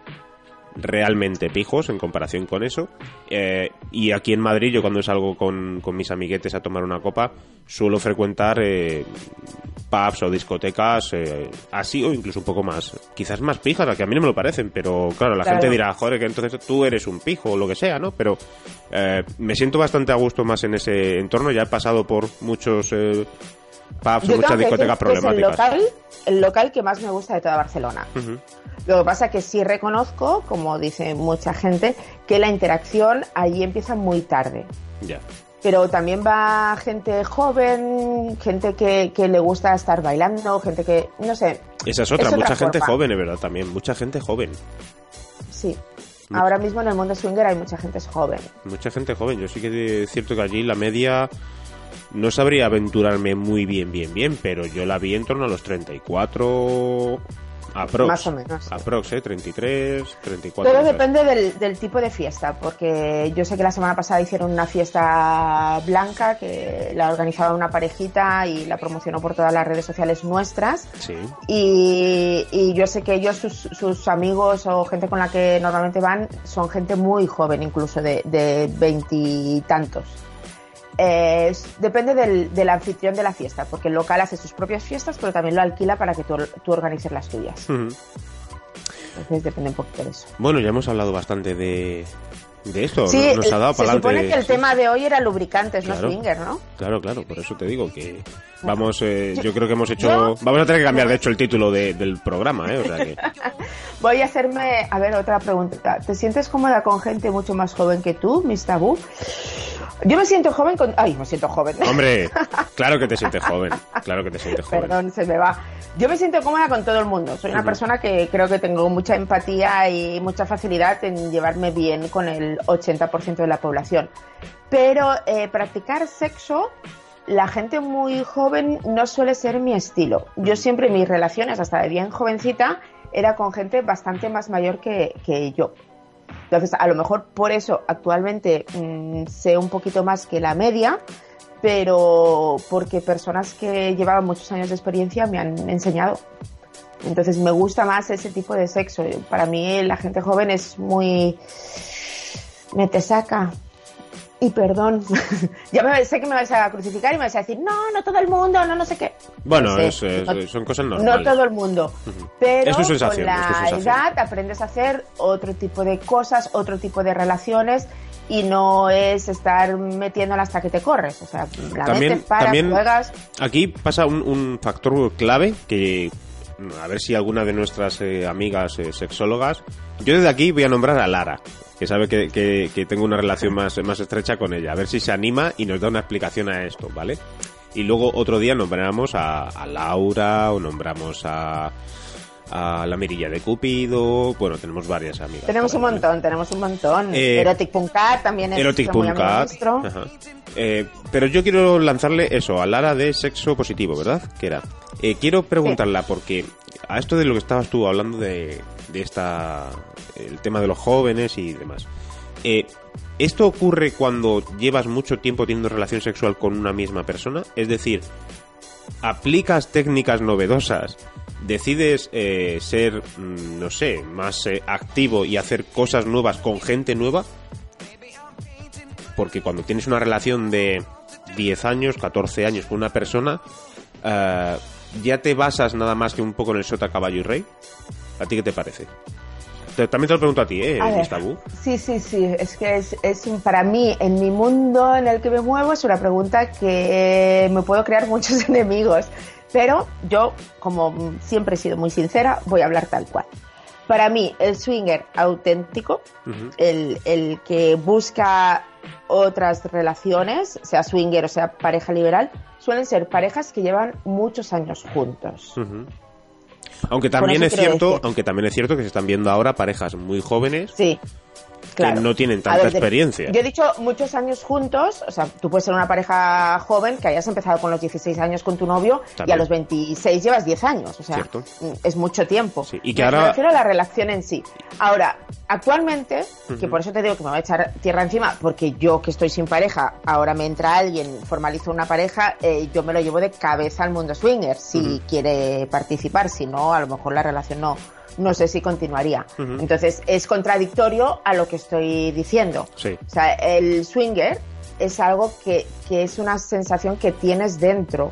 realmente pijos en comparación con eso. Eh, y aquí en Madrid, yo cuando salgo con, con, mis amiguetes a tomar una copa, suelo frecuentar eh, pubs o discotecas eh, así o incluso un poco más, quizás más pijas, que a mí no me lo parecen, pero claro, la gente dirá, joder, que entonces tú eres un pijo o lo que sea, ¿no? Pero me siento bastante a gusto más en ese entorno, ya he pasado por muchos o muchas discotecas problemáticas. el, local, el local que más me gusta de toda Barcelona. Lo que pasa es que sí reconozco, como dice mucha gente, que la interacción allí empieza muy tarde. Ya. Pero también va gente joven, gente que, que, le gusta estar bailando, gente que, no sé. Esa es otra, mucha gente joven, es verdad, también, mucha gente joven. Sí. Ahora mismo en el mundo swinger hay mucha gente joven. Mucha gente joven. Yo sí que es cierto que allí la media no sabría aventurarme muy bien, bien, bien, pero yo la vi en torno a los 34 Aprox. Más o menos. Aprox, ¿eh? 33, 34. Todo depende del, tipo de fiesta, porque yo sé que la semana pasada hicieron una fiesta blanca que la organizaba una parejita y la promocionó por todas las redes sociales nuestras. Sí. Y, yo sé que ellos, sus, amigos o gente con la que normalmente van, son gente muy joven, incluso de veintitantos. Eh, depende del, anfitrión de la fiesta, porque el local hace sus propias fiestas, pero también lo alquila para que tú, organices las tuyas. Entonces depende un poquito de eso. Bueno, ya hemos hablado bastante de, de esto. Sí, nos, ha dado se supone que el tema de hoy era lubricantes, no swinger, ¿no? Claro, claro, por eso te digo que vamos, eh, yo creo que hemos hecho, vamos a tener que cambiar de hecho el título del programa, ¿eh? O sea que... Voy a hacerme, a ver, otra pregunta. ¿Te sientes cómoda con gente mucho más joven que tú, Miss Tabú? Yo me siento joven con... Ay, me siento joven. Hombre, claro que te sientes joven. Claro que te sientes joven. Perdón, se me va. Yo me siento cómoda con todo el mundo. Soy una persona que creo que tengo mucha empatía y mucha facilidad en llevarme bien con el 80% de la población. Pero eh, practicar sexo, la gente muy joven no suele ser mi estilo. Yo siempre mis relaciones, hasta de bien jovencita, era con gente bastante más mayor que, yo. Entonces, a lo mejor por eso actualmente mm, sé un poquito más que la media, pero porque personas que llevaban muchos años de experiencia me han enseñado. Entonces me gusta más ese tipo de sexo. Para mí la gente joven es muy... me te saca. y perdón, ya me, sé que me vais a crucificar y me vais a decir, no, no todo el mundo, no, no sé qué. Bueno, No es- sé, es- no- son cosas normales. No todo el mundo, pero Es sensación, con la edad aprendes a hacer otro tipo de cosas, otro tipo de relaciones y no es estar metiéndola hasta que te corres. O sea, la También- metes, paras, también- juegas. Aquí pasa un, un factor clave que a ver si alguna de nuestras eh, amigas eh, sexólogas. Yo desde aquí voy a nombrar a Lara, que sabe que, que- que tengo una relación más, más estrecha con ella. A ver si se anima y nos da una explicación a esto, ¿vale? Y luego otro día nombramos a, a Laura o nombramos a, a la Mirilla de Cupido. Bueno, tenemos varias amigas. Tenemos un montón, tenemos un montón. Eh, Erotic Punkat también es Erotic muy nuestro. Eh, pero yo quiero lanzarle eso, a Lara de sexo positivo, ¿verdad? Que era. Eh, quiero preguntarla porque a esto de lo que estabas tú hablando de, de esta. el tema de los jóvenes y demás. Eh, ¿Esto ocurre cuando llevas mucho tiempo teniendo relación sexual con una misma persona? Es decir, aplicas técnicas novedosas, decides eh, ser, mm, no sé, más eh, activo y hacer cosas nuevas con gente nueva, porque cuando tienes una relación de 10 años, 14 años con una persona, ya te basas nada más que un poco en el sota, caballo y rey. ¿A ti qué te parece? Te- también te lo pregunto a ti, ¿eh? A. Sí, sí, sí. Es que es, para mí, en mi mundo en el que me muevo, es una pregunta que me puedo crear muchos enemigos. Pero yo, como siempre he sido muy sincera, voy a hablar tal cual. Para mí, el swinger auténtico, el, el que busca otras relaciones, sea swinger o sea pareja liberal, suelen ser parejas que llevan muchos años juntos. Aunque también es cierto, decir. aunque también es cierto que se están viendo ahora parejas muy jóvenes Sí. Claro. no tienen tanta ver, experiencia. Yo he dicho muchos años juntos, o sea, tú puedes ser una pareja joven que hayas empezado con los 16 años con tu novio y a los 26 llevas 10 años, o sea, Cierto. mm, es mucho tiempo. Sí, y que Me- ahora- Me refiero a la relación en sí. Ahora, actualmente, que por eso te digo que me va a echar tierra encima, porque yo que estoy sin pareja, ahora me entra alguien, formalizo una pareja, eh, yo me lo llevo de cabeza al mundo swinger, si quiere participar, si no, a lo mejor la relación no, no sé si continuaría. Entonces, es contradictorio a lo que estoy diciendo. Sí. O sea, el swinger es algo que, que es una sensación que tienes dentro,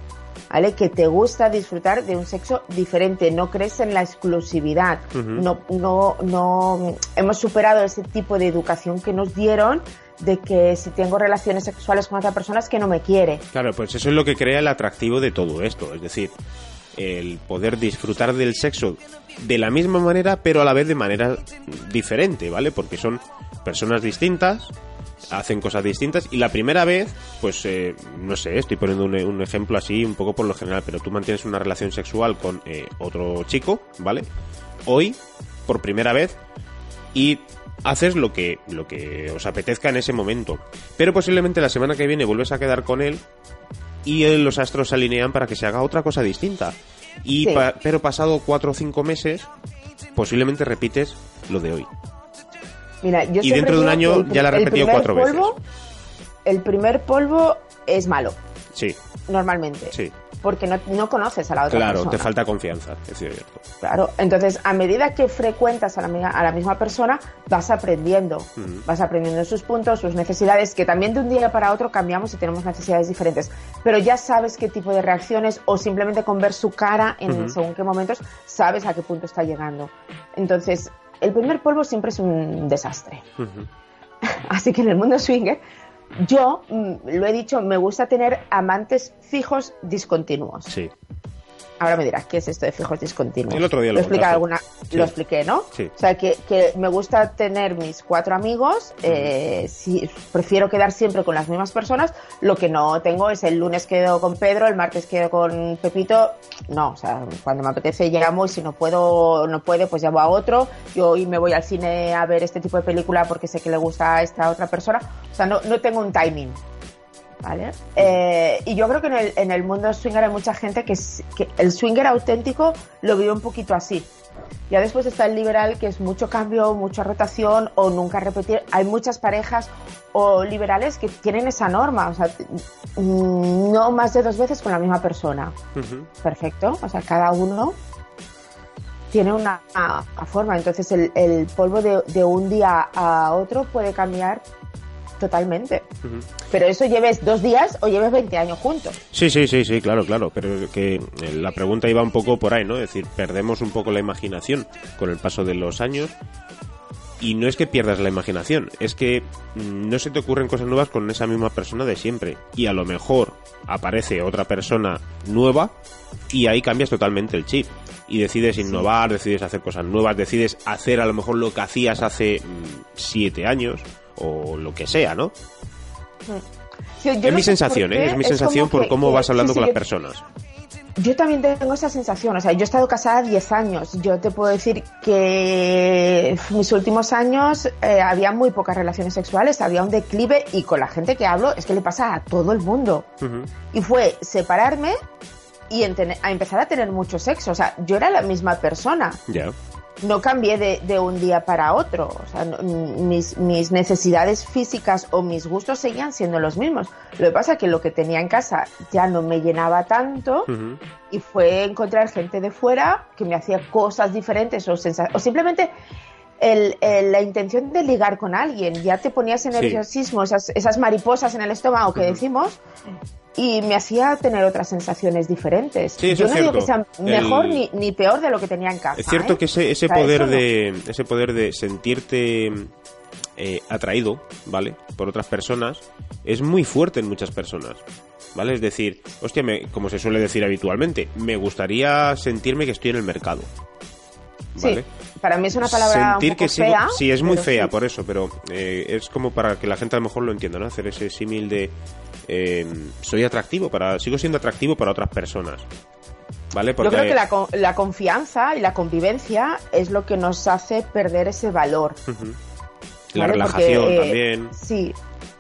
¿vale? Que te gusta disfrutar de un sexo diferente, no crees en la exclusividad, no, no, no, hemos superado ese tipo de educación que nos dieron de que si tengo relaciones sexuales con otra persona es que no me quiere. Claro, pues eso es lo que crea el atractivo de todo esto, es decir, el poder disfrutar del sexo de la misma manera, pero a la vez de manera diferente, ¿vale? Porque son personas distintas, hacen cosas distintas y la primera vez, pues eh, no sé, estoy poniendo un, un ejemplo así un poco por lo general, pero tú mantienes una relación sexual con eh, otro chico, ¿vale? Hoy, por primera vez, y haces lo que, lo que os apetezca en ese momento. Pero posiblemente la semana que viene vuelves a quedar con él y los astros se alinean para que se haga otra cosa distinta. Y Sí. pa- pero pasado cuatro o cinco meses, posiblemente repites lo de hoy. Mira, yo Y dentro de un año ya la el repetido cuatro polvo- El primer polvo es malo, Sí, normalmente. sí. Porque no, no conoces a la otra Claro, persona. te falta confianza, es cierto. Claro, entonces a medida que frecuentas a la, a la misma persona, vas aprendiendo, Ujú. vas aprendiendo sus puntos, sus necesidades, que también de un día para otro cambiamos y tenemos necesidades diferentes, pero ya sabes qué tipo de reacciones o simplemente con ver su cara en Ujú. según qué momentos, sabes a qué punto está llegando. Entonces, el primer polvo siempre es un desastre. Ujú. Así que en el mundo swinger, yo mm, lo he dicho, me gusta tener amantes fijos discontinuos. Sí, Ahora me dirás, ¿qué es esto de fijos discontinuos? El otro día lo explicado alguna, Sí. lo expliqué, ¿no? Sí. O sea, que, que me gusta tener mis cuatro amigos, eh, si, prefiero quedar siempre con las mismas personas, lo que no tengo es el lunes quedo con Pedro, el martes quedo con Pepito, no, o sea, cuando me apetece llamo y si no puedo, no puede, pues llamo a otro, yo hoy me voy al cine a ver este tipo de película porque sé que le gusta a esta otra persona, o sea, no, no tengo un timing. ¿Vale? Eh, y yo creo que en el, en el mundo swinger hay mucha gente que, s- que el swinger auténtico lo vive un poquito así. Ya después está el liberal, que es mucho cambio, mucha rotación o nunca repetir. Hay muchas parejas o liberales que tienen esa norma, o sea, mm, no más de dos veces con la misma persona. Perfecto, o sea, cada uno tiene una, una forma. Entonces, el, el polvo de, de un día a otro puede cambiar totalmente. Pero eso lleves dos días o lleves 20 años juntos. Sí, sí, sí, sí, claro, claro. Pero que eh, la pregunta iba un poco por ahí, ¿no? Es decir, perdemos un poco la imaginación con el paso de los años. Y no es que pierdas la imaginación, es que mm, no se te ocurren cosas nuevas con esa misma persona de siempre. Y a lo mejor aparece otra persona nueva y ahí cambias totalmente el chip y decides innovar, decides hacer cosas nuevas, decides hacer a lo mejor lo que hacías hace mm, siete años o lo que sea, ¿no? es mi sensación, ¿eh? Es mi sensación por cómo vas hablando con las personas. Yo también tengo esa sensación, o sea, yo he estado casada 10 años, yo te puedo decir que mis últimos años eh, había muy pocas relaciones sexuales, había un declive y con la gente que hablo es que le pasa a todo el mundo. Y fue separarme y a empezar a tener mucho sexo. O sea, yo era la misma persona. Ya. No cambié de, un día para otro. O sea, mis, mis, necesidades físicas o mis gustos seguían siendo los mismos. Lo que pasa es que lo que tenía en casa ya no me llenaba tanto y fue encontrar gente de fuera que me hacía cosas diferentes o, o simplemente el, la intención de ligar con alguien. Ya te ponías en nerviosismo, esas, esas mariposas en el estómago que decimos, y me hacía tener otras sensaciones diferentes. Yo no digo que sea mejor ni, ni, peor de lo que tenía en casa. Es cierto ¿eh? que ese, ese poder de ese poder de sentirte eh, atraído, ¿vale? Por otras personas es muy fuerte en muchas personas. ¿Vale? Es decir, hostia, me, como se suele decir habitualmente, me gustaría sentirme que estoy en el mercado. ¿vale? Sí, para mí es una palabra Sentir un poco que fea. Sí, es muy fea por eso, pero eh, es como para que la gente a lo mejor lo entienda, ¿no? Hacer ese símil de eh, soy atractivo para, sigo siendo atractivo para otras personas. ¿Vale? Yo creo que la, la, confianza y la convivencia es lo que nos hace perder ese valor. La relajación eh, también. Sí,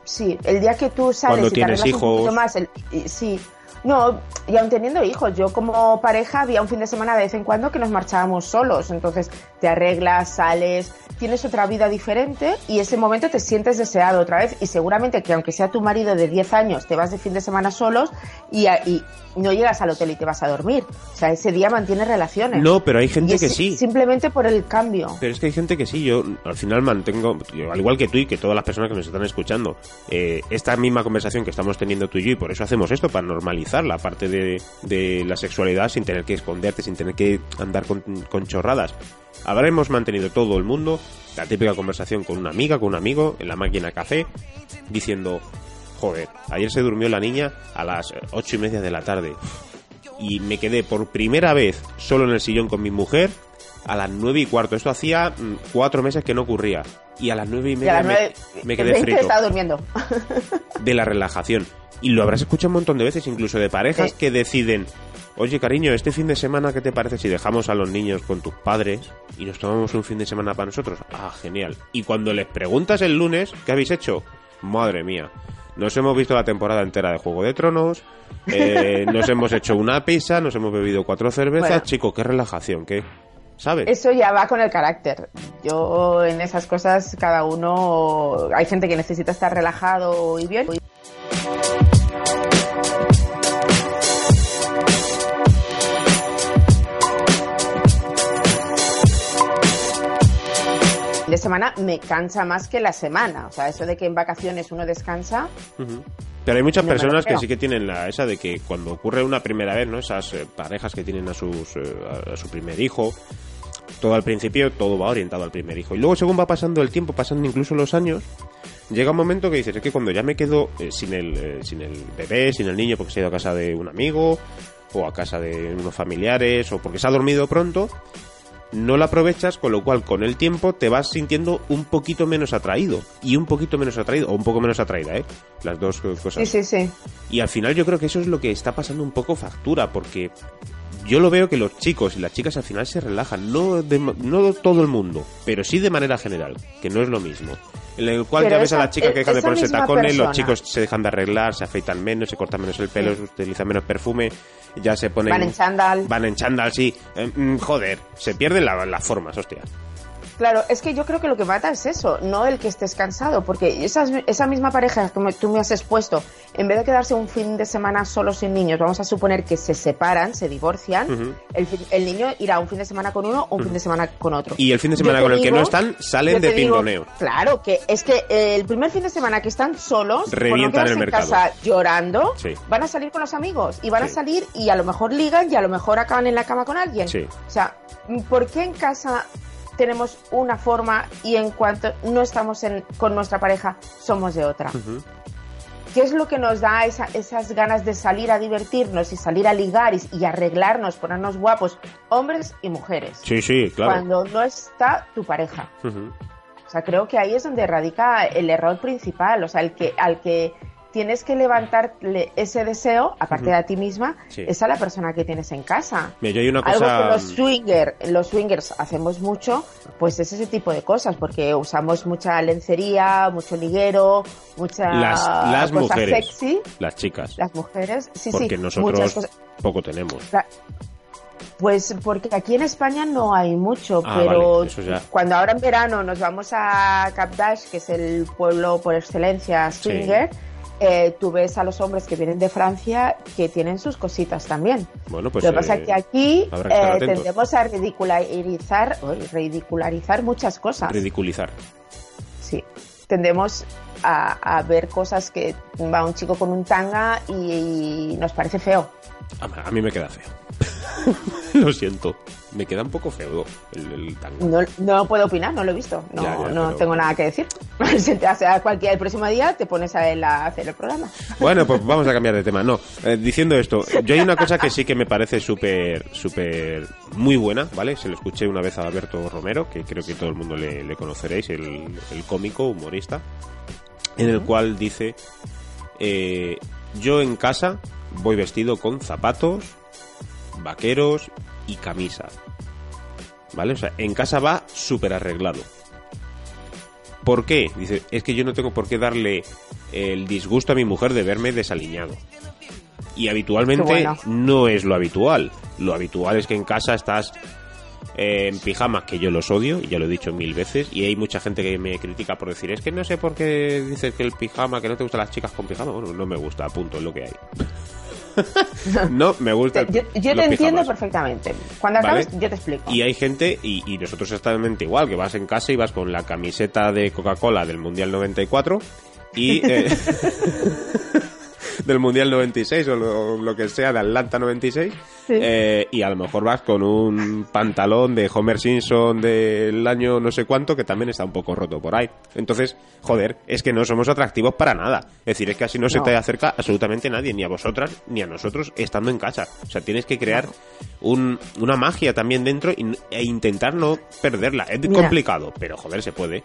sí. El día que tú sales Cuando y tienes hijos. más, sí. No, y aún teniendo hijos, yo como pareja había un fin de semana de vez en cuando que nos marchábamos solos. Entonces te arreglas, sales, tienes otra vida diferente y ese momento te sientes deseado otra vez y seguramente que aunque sea tu marido de 10 años te vas de fin de semana solos y, y no llegas al hotel y te vas a dormir. O sea, ese día mantienes relaciones. No, pero hay gente que sí. Simplemente por el cambio. Pero es que hay gente que sí. Yo al final mantengo, al igual que tú y que todas las personas que nos están escuchando, eh, esta misma conversación que estamos teniendo tú y yo, y por eso hacemos esto, para normalizar la parte de, de la sexualidad sin tener que esconderte, sin tener que andar con, con chorradas. Habremos mantenido todo el mundo la típica conversación con una amiga, con un amigo, en la máquina café, diciendo, joder, ayer se durmió la niña a las ocho y media de la tarde y me quedé por primera vez solo en el sillón con mi mujer a las nueve y cuarto. Esto hacía mm, cuatro meses que no ocurría. Y a las nueve y media me, quedé frito. Estaba durmiendo. De la relajación. Y lo habrás escuchado un montón de veces, incluso de parejas que deciden, oye cariño, este fin de semana, ¿qué te parece si dejamos a los niños con tus padres y nos tomamos un fin de semana para nosotros? Ah, genial. Y cuando les preguntas el lunes, ¿qué habéis hecho? Madre mía. Nos hemos visto la temporada entera de Juego de Tronos, eh, nos hemos hecho una pizza, nos hemos bebido cuatro cervezas. Chico, qué relajación, qué. ¿Sabes? Eso ya va con el carácter. Yo en esas cosas cada uno... Hay gente que necesita estar relajado y bien. De semana me cansa más que la semana. O sea, eso de que en vacaciones uno descansa. Pero hay muchas personas que sí que tienen la esa de que cuando ocurre una primera vez, ¿no? Esas eh, parejas que tienen a sus eh, a su primer hijo, todo al principio todo va orientado al primer hijo y luego según va pasando el tiempo, pasando incluso los años, llega un momento que dices, es que cuando ya me quedo eh, sin el sin el bebé, sin el niño porque se ha ido a casa de un amigo o a casa de unos familiares o porque se ha dormido pronto, no la aprovechas, con lo cual con el tiempo te vas sintiendo un poquito menos atraído y un poquito menos atraído o un poco menos atraída, ¿eh? Las dos cosas. Sí, sí, sí. Y al final yo creo que eso es lo que está pasando un poco factura porque yo lo veo que los chicos y las chicas al final se relajan, no, de, no todo el mundo, pero sí de manera general, que no es lo mismo. En el cual ya ves a la chica que deja de ponerse tacones, los chicos se dejan de arreglar, se afeitan menos, se cortan menos el pelo, se utilizan menos perfume, ya se ponen... Van en chándal. Van en chándal, sí. Eh, mm, joder, se pierden las formas, hostia. Claro, es que yo creo que lo que mata es eso, no el que estés cansado, porque esa, esa misma pareja que tú me has expuesto, en vez de quedarse un fin de semana solo sin niños, vamos a suponer que se separan, se divorcian, el, niño irá un fin de semana con uno o un fin de semana con otro. Y el fin de semana con el que no están, salen de pindoneo. Claro, que es que el primer fin de semana que están solos, revientan el en casa llorando, van a salir con los amigos y van a salir y a lo mejor ligan y a lo mejor acaban en la cama con alguien. O sea, ¿por qué en casa tenemos una forma y en cuanto no estamos con nuestra pareja somos de otra. ¿Qué es lo que nos da esas ganas de salir a divertirnos y salir a ligar y, arreglarnos, ponernos guapos, hombres y mujeres? Sí, sí, claro. Cuando no está tu pareja. O sea, creo que ahí es donde radica el error principal, o sea, el que al que tienes que levantarle ese deseo, aparte de a ti misma, es a la persona que tienes en casa. Mira, hay una cosa... Algo que los, swinger, los swingers hacemos mucho, pues es ese tipo de cosas, porque usamos mucha lencería, mucho liguero, mucha las, mujeres, sexy. Las chicas. Las mujeres, sí, porque sí. nosotros poco tenemos. Pues porque aquí en España no hay mucho, ah, pero cuando ahora en verano nos vamos a Capdash, que es el pueblo por excelencia swinger, eh, tú ves a los hombres que vienen de Francia que tienen sus cositas también. Bueno, pues, Lo que pasa es que eh, aquí eh, tendemos a ridicularizar, ridicularizar muchas cosas. Ridiculizar. Sí. Tendemos a, ver cosas que va un chico con un tanga y, nos parece feo. A, mí me queda feo. Lo siento me queda un poco feo el, tango. No, puedo opinar, no lo he visto. No, no tengo nada que decir. o sea, cualquier el próximo día te pones a, hacer el programa. Bueno, pues vamos a cambiar de tema. No, eh, diciendo esto, yo hay una cosa que sí que me parece súper, súper muy buena, ¿vale? Se lo escuché una vez a Alberto Romero, que creo que todo el mundo le, conoceréis, el, cómico, humorista, en el cual dice, eh, yo en casa voy vestido con zapatos, vaqueros y camisa. ¿Vale? O sea, en casa va súper arreglado. ¿Por qué? Dice, es que yo no tengo por qué darle el disgusto a mi mujer de verme desaliñado. Y habitualmente no es lo habitual. Lo habitual es que en casa estás en pijama, que yo los odio, y ya lo he dicho mil veces, y hay mucha gente que me critica por decir, es que no sé por qué dices que el pijama, que no te gustan las chicas con pijama. Bueno, no me gusta, punto, es lo que hay. no, me gusta. Yo, te entiendo perfectamente. Cuando acabes, yo te explico. Y hay gente, y, nosotros exactamente igual, que vas en casa y vas con la camiseta de Coca-Cola del Mundial 94 y... Eh, del Mundial 96 o lo, que sea de Atlanta 96 eh, y a lo mejor vas con un pantalón de Homer Simpson del año no sé cuánto que también está un poco roto por ahí. Entonces, joder, es que no somos atractivos para nada. Es decir, es que así no, se te acerca absolutamente nadie, ni a vosotras ni a nosotros estando en casa. O sea, tienes que crear un, una magia también dentro e intentar no perderla. Es complicado, pero joder, se puede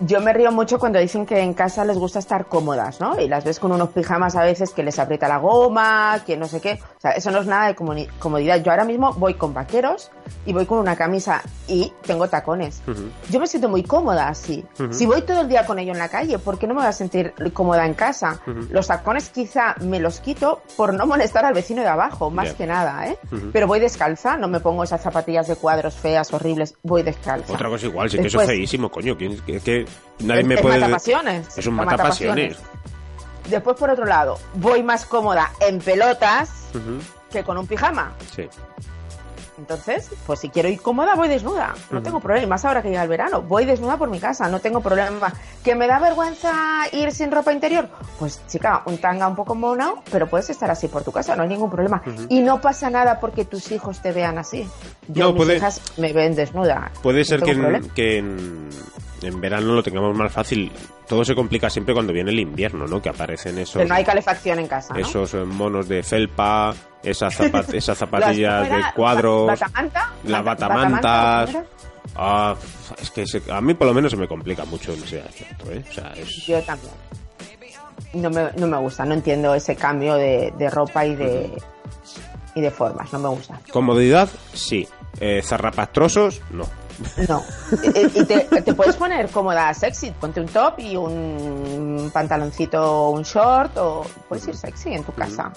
yo me río mucho cuando dicen que en casa les gusta estar cómodas, ¿no? Y las ves con unos pijamas a veces que les aprieta la goma, que no sé qué. O sea, eso no es nada de comodidad. Yo ahora mismo voy con vaqueros y voy con una camisa y tengo tacones. Yo me siento muy cómoda así. Si voy todo el día con ello en la calle, ¿por qué no me voy a sentir cómoda en casa? Los tacones quizá me los quito por no molestar al vecino de abajo, más que nada, ¿eh? Pero voy descalza, no me pongo esas zapatillas de cuadros feas, horribles, voy descalza. Otra cosa igual, si que eso es feísimo, coño. que Nadie me puede. Matapasiones. Es un matapasiones. Después, por otro lado, voy más cómoda en pelotas que con un pijama. Sí. Entonces, pues si quiero ir cómoda, voy desnuda. No tengo problema. Más ahora que llega el verano. Voy desnuda por mi casa. No tengo problema. ¿Que me da vergüenza ir sin ropa interior? Pues chica, un tanga un poco mono, pero puedes estar así por tu casa. No hay ningún problema. Y no pasa nada porque tus hijos te vean así. Yo, mis hijas me ven desnuda. Puede ser que, que en, en verano lo tengamos más fácil. Todo se complica siempre cuando viene el invierno, ¿no? Que aparecen esos... Pero no hay calefacción en casa, ¿no? Esos eh, monos de felpa, esas, zapatillas de cuadros... ¿Batamanta? Las batamantas... Ah, es que a mí por lo menos se me complica mucho en ese aspecto, ¿eh? O sea, es... Yo también. No me, no me gusta, no entiendo ese cambio de, de ropa y de, y de formas, no me gusta. Comodidad, sí. Eh, zarrapastrosos, no. No. y te, puedes poner cómoda sexy. Ponte un top y un pantaloncito, un short, o puedes ir sexy en tu casa.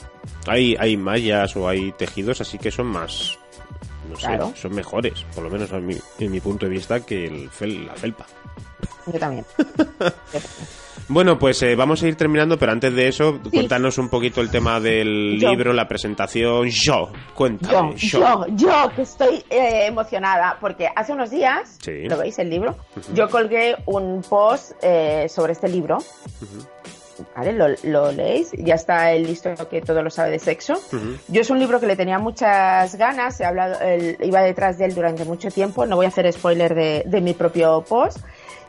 Hay, hay mallas o hay tejidos así que son más no sé, son mejores, por lo menos en mi, en mi punto de vista, que el la felpa. Yo también. Bueno, pues eh, vamos a ir terminando, pero antes de eso, cuéntanos un poquito el tema del libro, la presentación. Yo, cuéntame. Yo, yo, yo, que estoy eh, emocionada, porque hace unos días, ¿lo veis el libro? Yo colgué un post eh, sobre este libro. ¿Vale? Lo, leéis, ya está el listo que todo lo sabe de sexo. Yo es un libro que le tenía muchas ganas, he hablado, iba detrás de él durante mucho tiempo, no voy a hacer spoiler de, de mi propio post.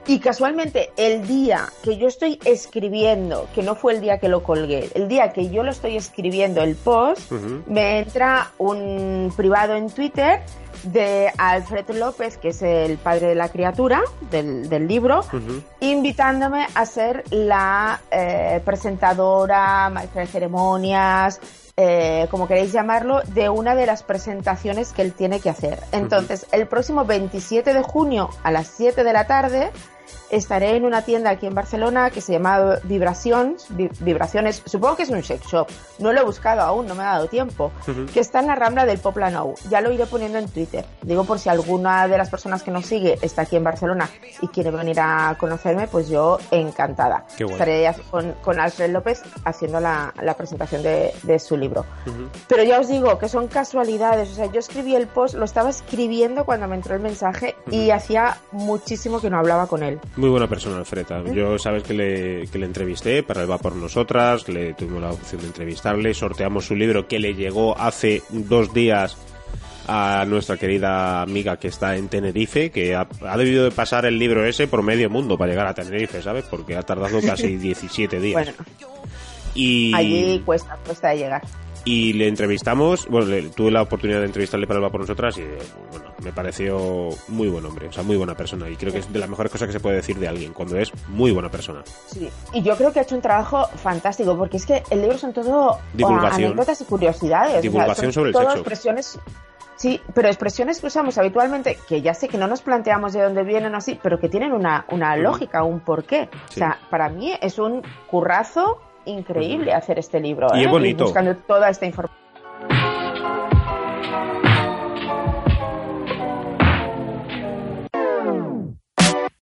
Y casualmente el día que yo estoy escribiendo, que no fue el día que lo colgué, el día que yo lo estoy escribiendo el post, me entra un privado en Twitter de Alfred López, que es el padre de la criatura del, libro, invitándome a ser la eh, presentadora, maestra de ceremonias, eh, como queréis llamarlo, de una de las presentaciones que él tiene que hacer. Entonces, el próximo 27 de junio a las 7 de la tarde estaré en una tienda aquí en Barcelona que se llama Vibraciones, Vibraciones, supongo que es un sex shop, no lo he buscado aún, no me ha dado tiempo, que está en la Rambla del Poplanou. Ya lo iré poniendo en Twitter. Digo por si alguna de las personas que nos sigue está aquí en Barcelona y quiere venir a conocerme, pues yo encantada. Estaré con, Alfred López haciendo la, presentación de, su libro. Pero ya os digo que son casualidades, o sea, yo escribí el post, lo estaba escribiendo cuando me entró el mensaje y hacía muchísimo que no hablaba con él. Muy buena persona, Alfreda. Yo sabes que le, que le entrevisté para el Va por Nosotras, le tuvimos la opción de entrevistarle, sorteamos su libro que le llegó hace dos días a nuestra querida amiga que está en Tenerife, que ha, debido de pasar el libro ese por medio mundo para llegar a Tenerife, ¿sabes? Porque ha tardado casi 17 días. Bueno, y... allí cuesta, cuesta llegar y le entrevistamos, bueno, tuve la oportunidad de entrevistarle para el por nosotras y bueno, me pareció muy buen hombre, o sea, muy buena persona y creo que es de las mejores cosas que se puede decir de alguien cuando es muy buena persona. Sí, y yo creo que ha hecho un trabajo fantástico porque es que el libro son todo anécdotas y curiosidades. Divulgación sobre el sexo. expresiones Sí, pero expresiones que usamos habitualmente, que ya sé que no nos planteamos de dónde vienen así, pero que tienen una, una lógica, un porqué. O sea, para mí es un currazo increíble hacer este libro. Y es ¿eh? bonito. buscando toda esta información.